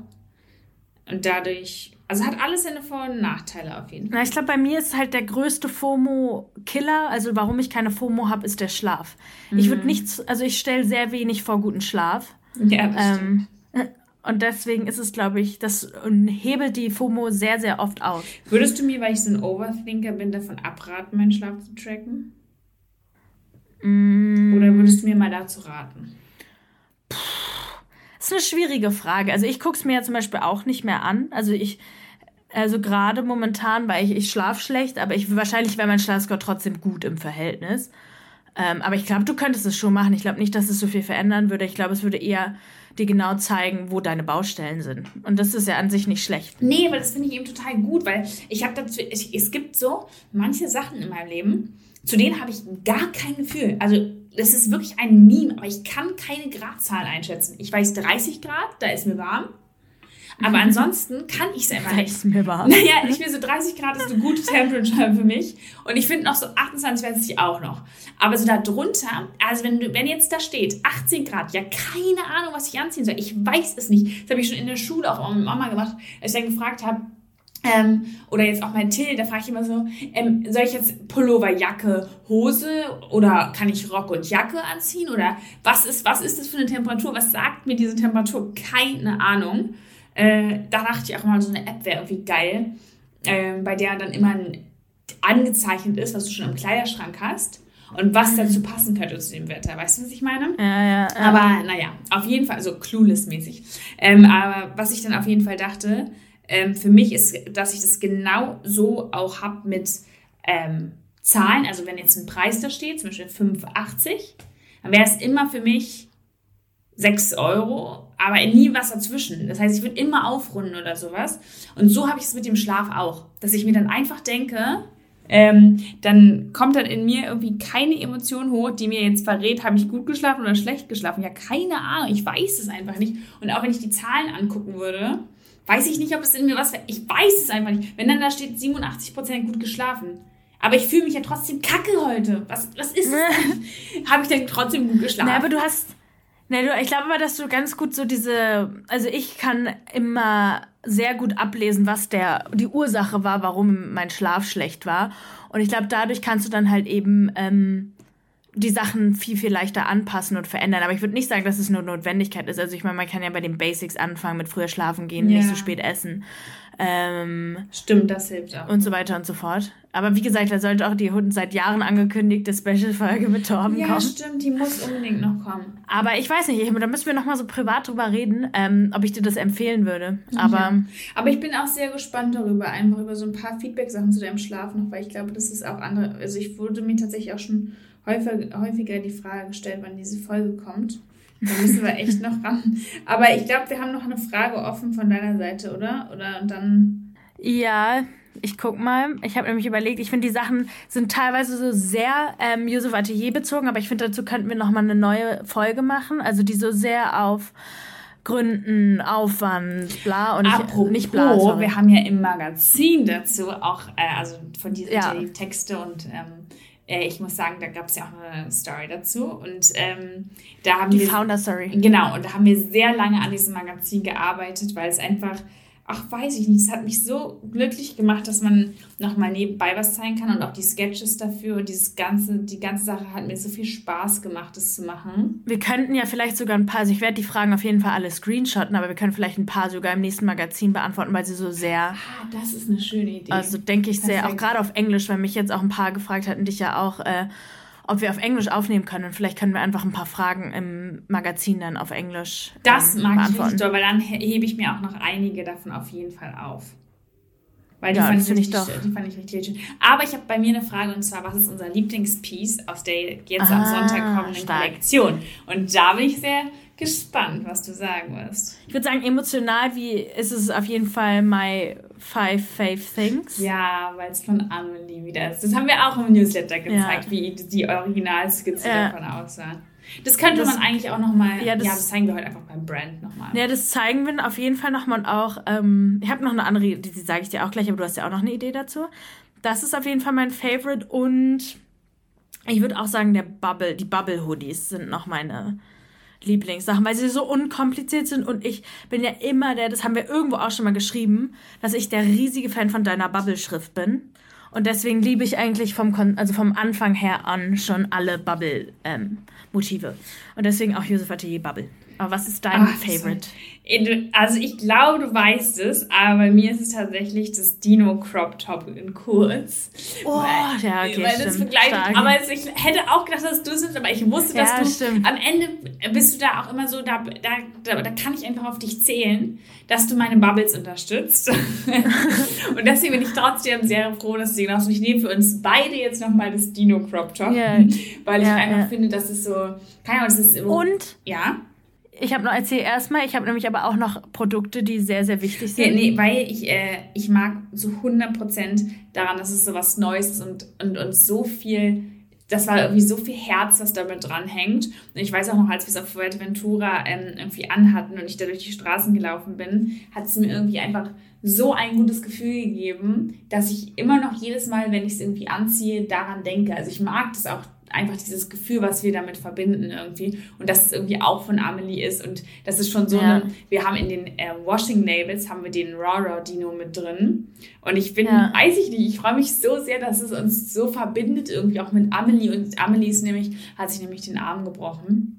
Und dadurch, also hat alles seine Vor- und Nachteile auf jeden Fall. Na, ich glaube, bei mir ist halt der größte FOMO-Killer, also warum ich keine FOMO habe, ist der Schlaf. Ich Mhm. würde nichts, also ich stelle sehr wenig vor guten Schlaf. Ja, das stimmt. Ähm, und deswegen ist es, glaube ich, das hebelt die FOMO sehr, sehr oft aus. Würdest du mir, weil ich so ein Overthinker bin, davon abraten, meinen Schlaf zu tracken? Mm. Oder würdest du mir mal dazu raten? Das ist eine schwierige Frage. Also ich gucke es mir ja zum Beispiel auch nicht mehr an. Also ich, also gerade momentan, weil ich, ich schlafe schlecht, aber ich wahrscheinlich wäre mein Schlafscore trotzdem gut im Verhältnis. Ähm, aber ich glaube, du könntest es schon machen. Ich glaube nicht, dass es so viel verändern würde. Ich glaube, es würde eher dir genau zeigen, wo deine Baustellen sind. Und das ist ja an sich nicht schlecht. Nee, aber das finde ich eben total gut, weil ich habe dazu, ich, es gibt so manche Sachen in meinem Leben, zu denen habe ich gar kein Gefühl. Also das ist wirklich ein Meme, aber ich kann keine Gradzahl einschätzen. Ich weiß 30 Grad, da ist mir warm. Aber ansonsten kann ich es einfach nicht. ist mir warm. Naja, ich will so 30 Grad ist eine gute Temperature für mich. Und ich finde noch so 28 weiß ich auch noch. Aber so da drunter, also wenn, wenn jetzt da steht 18 Grad, ja, keine Ahnung, was ich anziehen soll. Ich weiß es nicht. Das habe ich schon in der Schule auch mit Mama gemacht, als ich dann gefragt habe, ähm, oder jetzt auch mein Till, da frage ich immer so, ähm, soll ich jetzt Pullover, Jacke, Hose oder kann ich Rock und Jacke anziehen? Oder was ist, was ist das für eine Temperatur? Was sagt mir diese Temperatur? Keine Ahnung. Äh, da dachte ich auch mal, so eine App wäre irgendwie geil, ähm, bei der dann immer ein, angezeichnet ist, was du schon im Kleiderschrank hast und was dazu passen könnte zu dem Wetter. Weißt du, was ich meine? Ja, ja, ja. Aber naja, auf jeden Fall, also clueless-mäßig. Ähm, aber was ich dann auf jeden Fall dachte, ähm, für mich ist, dass ich das genau so auch habe mit ähm, Zahlen. Also wenn jetzt ein Preis da steht, zum Beispiel 5,80, dann wäre es immer für mich 6 Euro, aber nie was dazwischen. Das heißt, ich würde immer aufrunden oder sowas. Und so habe ich es mit dem Schlaf auch, dass ich mir dann einfach denke, ähm, dann kommt dann in mir irgendwie keine Emotion hoch, die mir jetzt verrät, habe ich gut geschlafen oder schlecht geschlafen. Ja, keine Ahnung, ich weiß es einfach nicht. Und auch wenn ich die Zahlen angucken würde, weiß ich nicht, ob es in mir was, ich weiß es einfach nicht. Wenn dann da steht 87% gut geschlafen. Aber ich fühle mich ja trotzdem kacke heute. Was, was ist es? habe ich denn trotzdem gut geschlafen? Na, aber du hast. Ne, du, ich glaube aber, dass du ganz gut so diese. Also ich kann immer sehr gut ablesen, was der die Ursache war, warum mein Schlaf schlecht war. Und ich glaube, dadurch kannst du dann halt eben ähm, die Sachen viel, viel leichter anpassen und verändern. Aber ich würde nicht sagen, dass es nur Notwendigkeit ist. Also ich meine, man kann ja bei den Basics anfangen, mit früher schlafen gehen, Ja. nicht so spät essen. Ähm, Stimmt, das hilft auch. und so weiter und so fort. Aber wie gesagt, da sollte auch die Hund seit Jahren angekündigte Special-Folge mit Torben Ja, kommen. stimmt, die muss unbedingt noch kommen. Aber ich weiß nicht, ich, da müssen wir noch mal so privat drüber reden, ähm, ob ich dir das empfehlen würde. Aber Ja. Aber ich bin auch sehr gespannt darüber, einfach über so ein paar Feedback-Sachen zu deinem Schlaf noch, weil ich glaube, das ist auch andere. Also ich wurde mir tatsächlich auch schon häufig, häufiger die Frage gestellt, wann diese Folge kommt. Da müssen wir echt noch ran. Aber ich glaube, wir haben noch eine Frage offen von deiner Seite, oder? Oder und dann. ja, ich guck mal. Ich habe nämlich überlegt, ich finde, die Sachen sind teilweise so sehr ähm, Yusuf Atelier bezogen, aber ich finde, dazu könnten wir noch mal eine neue Folge machen. Also die so sehr auf Gründen, Aufwand, bla und Apropos, nicht bla. Sorry. wir haben ja im Magazin dazu auch, äh, also von diesen Ja. die Texte und ähm, äh, ich muss sagen, da gab es ja auch eine Story dazu und ähm, da haben die wir Founder Story. Genau, und da haben wir sehr lange an diesem Magazin gearbeitet, weil es einfach ach, weiß ich nicht, es hat mich so glücklich gemacht, dass man nochmal nebenbei was zeigen kann und auch die Sketches dafür und dieses ganze, die ganze Sache hat mir so viel Spaß gemacht, das zu machen. Wir könnten ja vielleicht sogar ein paar, also ich werde die Fragen auf jeden Fall alle screenshotten, aber wir können vielleicht ein paar sogar im nächsten Magazin beantworten, weil sie so sehr. Ah, das ist eine schöne Idee. Also denke ich sehr, auch gerade auf Englisch, weil mich jetzt auch ein paar gefragt hatten, dich ja auch. Äh, ob wir auf Englisch aufnehmen können. Und vielleicht können wir einfach ein paar Fragen im Magazin dann auf Englisch. Das ähm, mag ich richtig doll, weil dann hebe ich mir auch noch einige davon auf jeden Fall auf. Weil die, ja, fand, ich richtig, doch. die fand ich richtig schön. Aber ich habe bei mir eine Frage und zwar, was ist unser Lieblingspiece aus der jetzt ah, am Sonntag kommenden stark. Kollektion? Und da bin ich sehr gespannt, was du sagen wirst. Ich würde sagen, emotional wie ist es auf jeden Fall My Five Fave Things. Ja, weil es von Amelie wieder ist. Das haben wir auch im Newsletter gezeigt, ja. wie die Originalskizze ja. davon aussah. Das könnte das, man eigentlich auch nochmal. Ja das, ja, das zeigen wir heute einfach beim Brand nochmal. Ja, das zeigen wir auf jeden Fall nochmal und auch. Ähm, ich habe noch eine andere, die, die sage ich dir auch gleich, aber du hast ja auch noch eine Idee dazu. Das ist auf jeden Fall mein Favorite und ich würde auch sagen, der Bubble, die Bubble Hoodies sind noch meine Lieblingssachen, weil sie so unkompliziert sind und ich bin ja immer der, das haben wir irgendwo auch schon mal geschrieben, dass ich der riesige Fan von deiner Bubble-Schrift bin. Und deswegen liebe ich eigentlich vom, also vom Anfang her an schon alle Bubble-Motive. Ähm, und deswegen auch Joseph Atelier Bubble. Aber was ist dein Ach, Favorite? Also ich glaube, du weißt es, aber bei mir ist es tatsächlich das Dino Crop Top in kurz. Oh, weil, ja, okay, weil das vergleicht. Aber also ich hätte auch gedacht, dass du es bist, aber ich wusste, dass ja, du stimmt. am Ende bist du da auch immer so, da, da, da, da kann ich einfach auf dich zählen, dass du meine Bubbles unterstützt. und deswegen bin ich trotzdem sehr froh, dass du genauso ich nehme für uns beide jetzt nochmal das Dino Crop Top, yeah. weil ich ja, einfach ja. finde, dass es so, keine Ahnung, es ist so, Und? Ja ich habe noch erzählt erstmal, ich habe nämlich aber auch noch Produkte, die sehr, sehr wichtig sind. Ja, nee, weil ich, äh, ich mag so 100% daran, dass es so was Neues ist und, und, und so viel, das war irgendwie so viel Herz, das damit dranhängt. Und ich weiß auch noch, als wir es auf Fuerteventura ähm, irgendwie anhatten und ich da durch die Straßen gelaufen bin, hat es mir irgendwie einfach so ein gutes Gefühl gegeben, dass ich immer noch jedes Mal, wenn ich es irgendwie anziehe, daran denke. Also ich mag das auch einfach dieses Gefühl, was wir damit verbinden irgendwie. Und dass es irgendwie auch von Amelie ist. Und das ist schon so ja. eine, wir haben in den äh, Washing Labels haben wir den Raw Dino mit drin. Und ich bin, ja. weiß ich nicht, ich freue mich so sehr, dass es uns so verbindet irgendwie auch mit Amelie. Und Amelie ist nämlich, hat sich nämlich den Arm gebrochen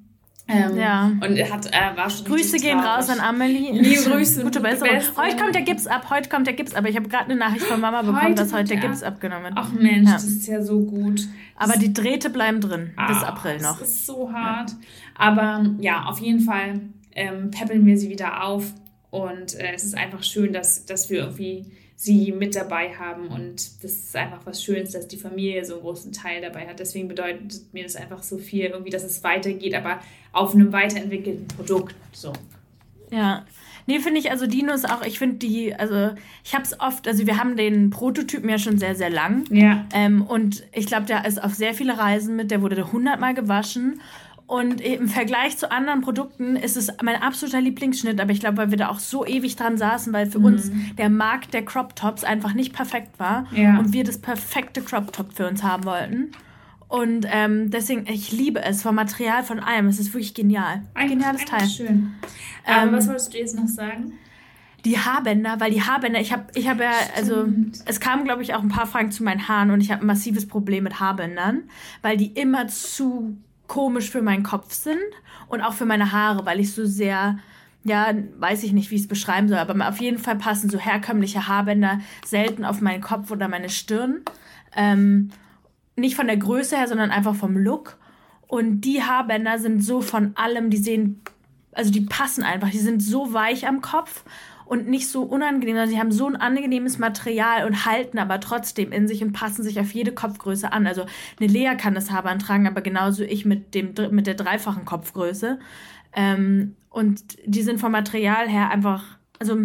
ähm, ja. Und hat, äh, war schon Grüße gehen raus an Amelie. Liebe Grüße. Gute Besserung. Heute kommt der Gips ab, heute kommt der Gips ab. Ich habe gerade eine Nachricht von Mama bekommen, heute dass heute der Gips abgenommen wird. Ach Mensch, ja. das ist ja so gut. Aber die Drähte bleiben drin ah, bis April noch. Das ist so hart. Ja. Aber ja, auf jeden Fall ähm, peppeln wir sie wieder auf. Und äh, es ist einfach schön, dass, dass wir irgendwie sie mit dabei haben. Und das ist einfach was Schönes, dass die Familie so einen großen Teil dabei hat. Deswegen bedeutet mir das einfach so viel, irgendwie, dass es weitergeht, aber auf einem weiterentwickelten Produkt. So. Ja. Nee, finde ich, also Dinos auch, ich finde die, also ich habe es oft, also wir haben den Prototypen ja schon sehr, sehr lang. Ja. Ähm, und ich glaube, der ist auf sehr viele Reisen mit, der wurde hundertmal gewaschen. Und im Vergleich zu anderen Produkten ist es mein absoluter Lieblingsschnitt, aber ich glaube, weil wir da auch so ewig dran saßen, weil für mhm. uns der Markt der Crop Tops einfach nicht perfekt war ja. und wir das perfekte Crop Top für uns haben wollten. Und ähm, deswegen, ich liebe es vom Material, von allem. Es ist wirklich genial. Ein geniales Teil. Schön. Ähm, ähm, was wolltest du jetzt noch sagen? Die Haarbänder, weil die Haarbänder, ich habe ich hab ja, also es kamen, glaube ich, auch ein paar Fragen zu meinen Haaren und ich habe ein massives Problem mit Haarbändern, weil die immer zu komisch für meinen Kopf sind und auch für meine Haare, weil ich so sehr, ja, weiß ich nicht, wie ich es beschreiben soll, aber auf jeden Fall passen so herkömmliche Haarbänder selten auf meinen Kopf oder meine Stirn. Ähm, nicht von der Größe her, sondern einfach vom Look. Und die Haarbänder sind so von allem, die sehen, also die passen einfach, die sind so weich am Kopf und nicht so unangenehm, sondern sie haben so ein angenehmes Material und halten aber trotzdem in sich und passen sich auf jede Kopfgröße an. Also eine Lea kann das Haarband tragen, aber genauso ich mit, dem, mit der dreifachen Kopfgröße. Ähm, und die sind vom Material her einfach, also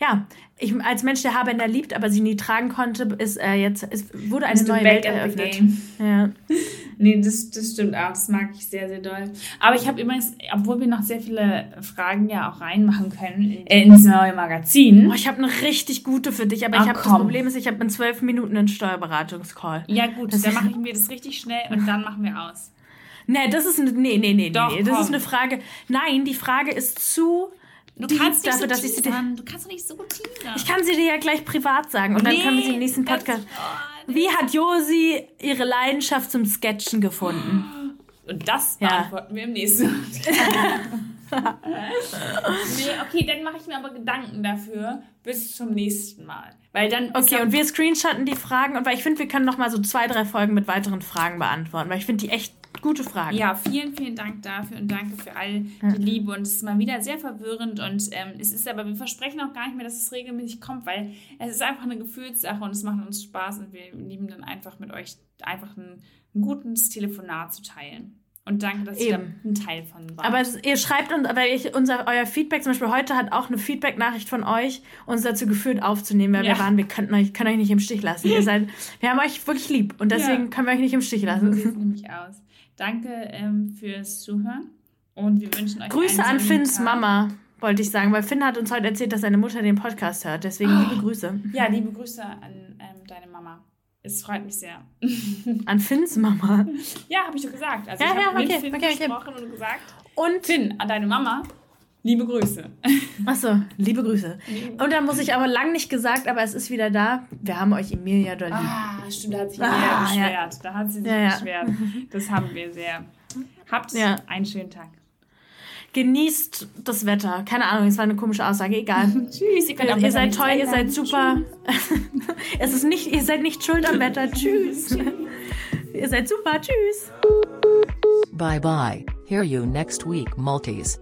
ja, ich als Mensch, der Haarbänder liebt, aber sie nie tragen konnte, ist äh, jetzt, es wurde eine neue Welt eröffnet. Ja. nee, das, das stimmt auch. Das mag ich sehr, sehr doll. Aber ich habe übrigens, obwohl wir noch sehr viele Fragen ja auch reinmachen können, äh, ins neue Magazin. Oh, ich habe eine richtig gute für dich, aber Ach, ich habe das Problem ist, ich habe in zwölf Minuten einen Steuerberatungscall. Ja, gut, das dann machen wir das richtig schnell und dann machen wir aus. Nee, das ist eine, nee, nee, nee, Doch, nee. Das ist eine Frage. Nein, die Frage ist zu Du die kannst nicht dafür, so dass ich sie dir. Du kannst doch nicht so teasern. Ich kann sie dir ja gleich privat sagen und dann können wir sie im nächsten Podcast. oh, Wie hat Josi ihre Leidenschaft zum Sketchen gefunden? Und das Ja. beantworten wir im nächsten Nee, okay, dann mache ich mir aber Gedanken dafür bis zum nächsten Mal. Weil dann. Okay, und wir screenshotten die Fragen und weil ich finde, wir können noch mal so zwei, drei Folgen mit weiteren Fragen beantworten, weil ich finde die echt gute Fragen. Ja, vielen, vielen Dank dafür und danke für all die Liebe. Und es ist mal wieder sehr verwirrend und ähm, es ist aber, wir versprechen auch gar nicht mehr, dass es regelmäßig kommt, weil es ist einfach eine Gefühlssache und es macht uns Spaß und wir lieben dann einfach mit euch einfach ein, ein gutes Telefonat zu teilen. Und danke, dass ihr da Eben. ein Teil von wart. Aber es, ihr schreibt uns, weil ich, unser, euer Feedback, zum Beispiel heute hat auch eine Feedback-Nachricht von euch uns dazu geführt, aufzunehmen, weil Ja. wir waren, wir könnten euch, können euch nicht im Stich lassen. Ihr seid, wir haben euch wirklich lieb und deswegen Ja. können wir euch nicht im Stich so lassen. sieht es nämlich aus. Danke ähm, fürs Zuhören und wir wünschen euch Grüße einen an Finns Tag. Mama, wollte ich sagen, weil Finn hat uns heute erzählt, dass seine Mutter den Podcast hört. Deswegen Oh. liebe Grüße Ja, liebe Grüße an ähm, deine Mama. Es freut mich sehr. an Finns Mama. Ja, habe ich doch gesagt. Also Ja, ich ja, habe mit okay, Finn okay, okay. gesprochen und gesagt, Und, Finn, an deine Mama, liebe Grüße. achso, liebe Grüße. Und dann muss ich aber lang nicht gesagt, aber es ist wieder da. Wir haben euch Emilia doll lieb. Ah, stimmt, da hat sich Ah, Emilia ja. beschwert. Da hat sie sich Ja, ja. beschwert. Das haben wir sehr. Habt Ja. einen schönen Tag. Genießt das Wetter. Keine Ahnung, es war eine komische Aussage, egal. Tschüss, ihr Ihr seid toll, ihr seid super. es ist nicht, ihr seid nicht schuld am Wetter. Tschüss. ihr seid super. Tschüss. Bye bye. Hear you next week, multis.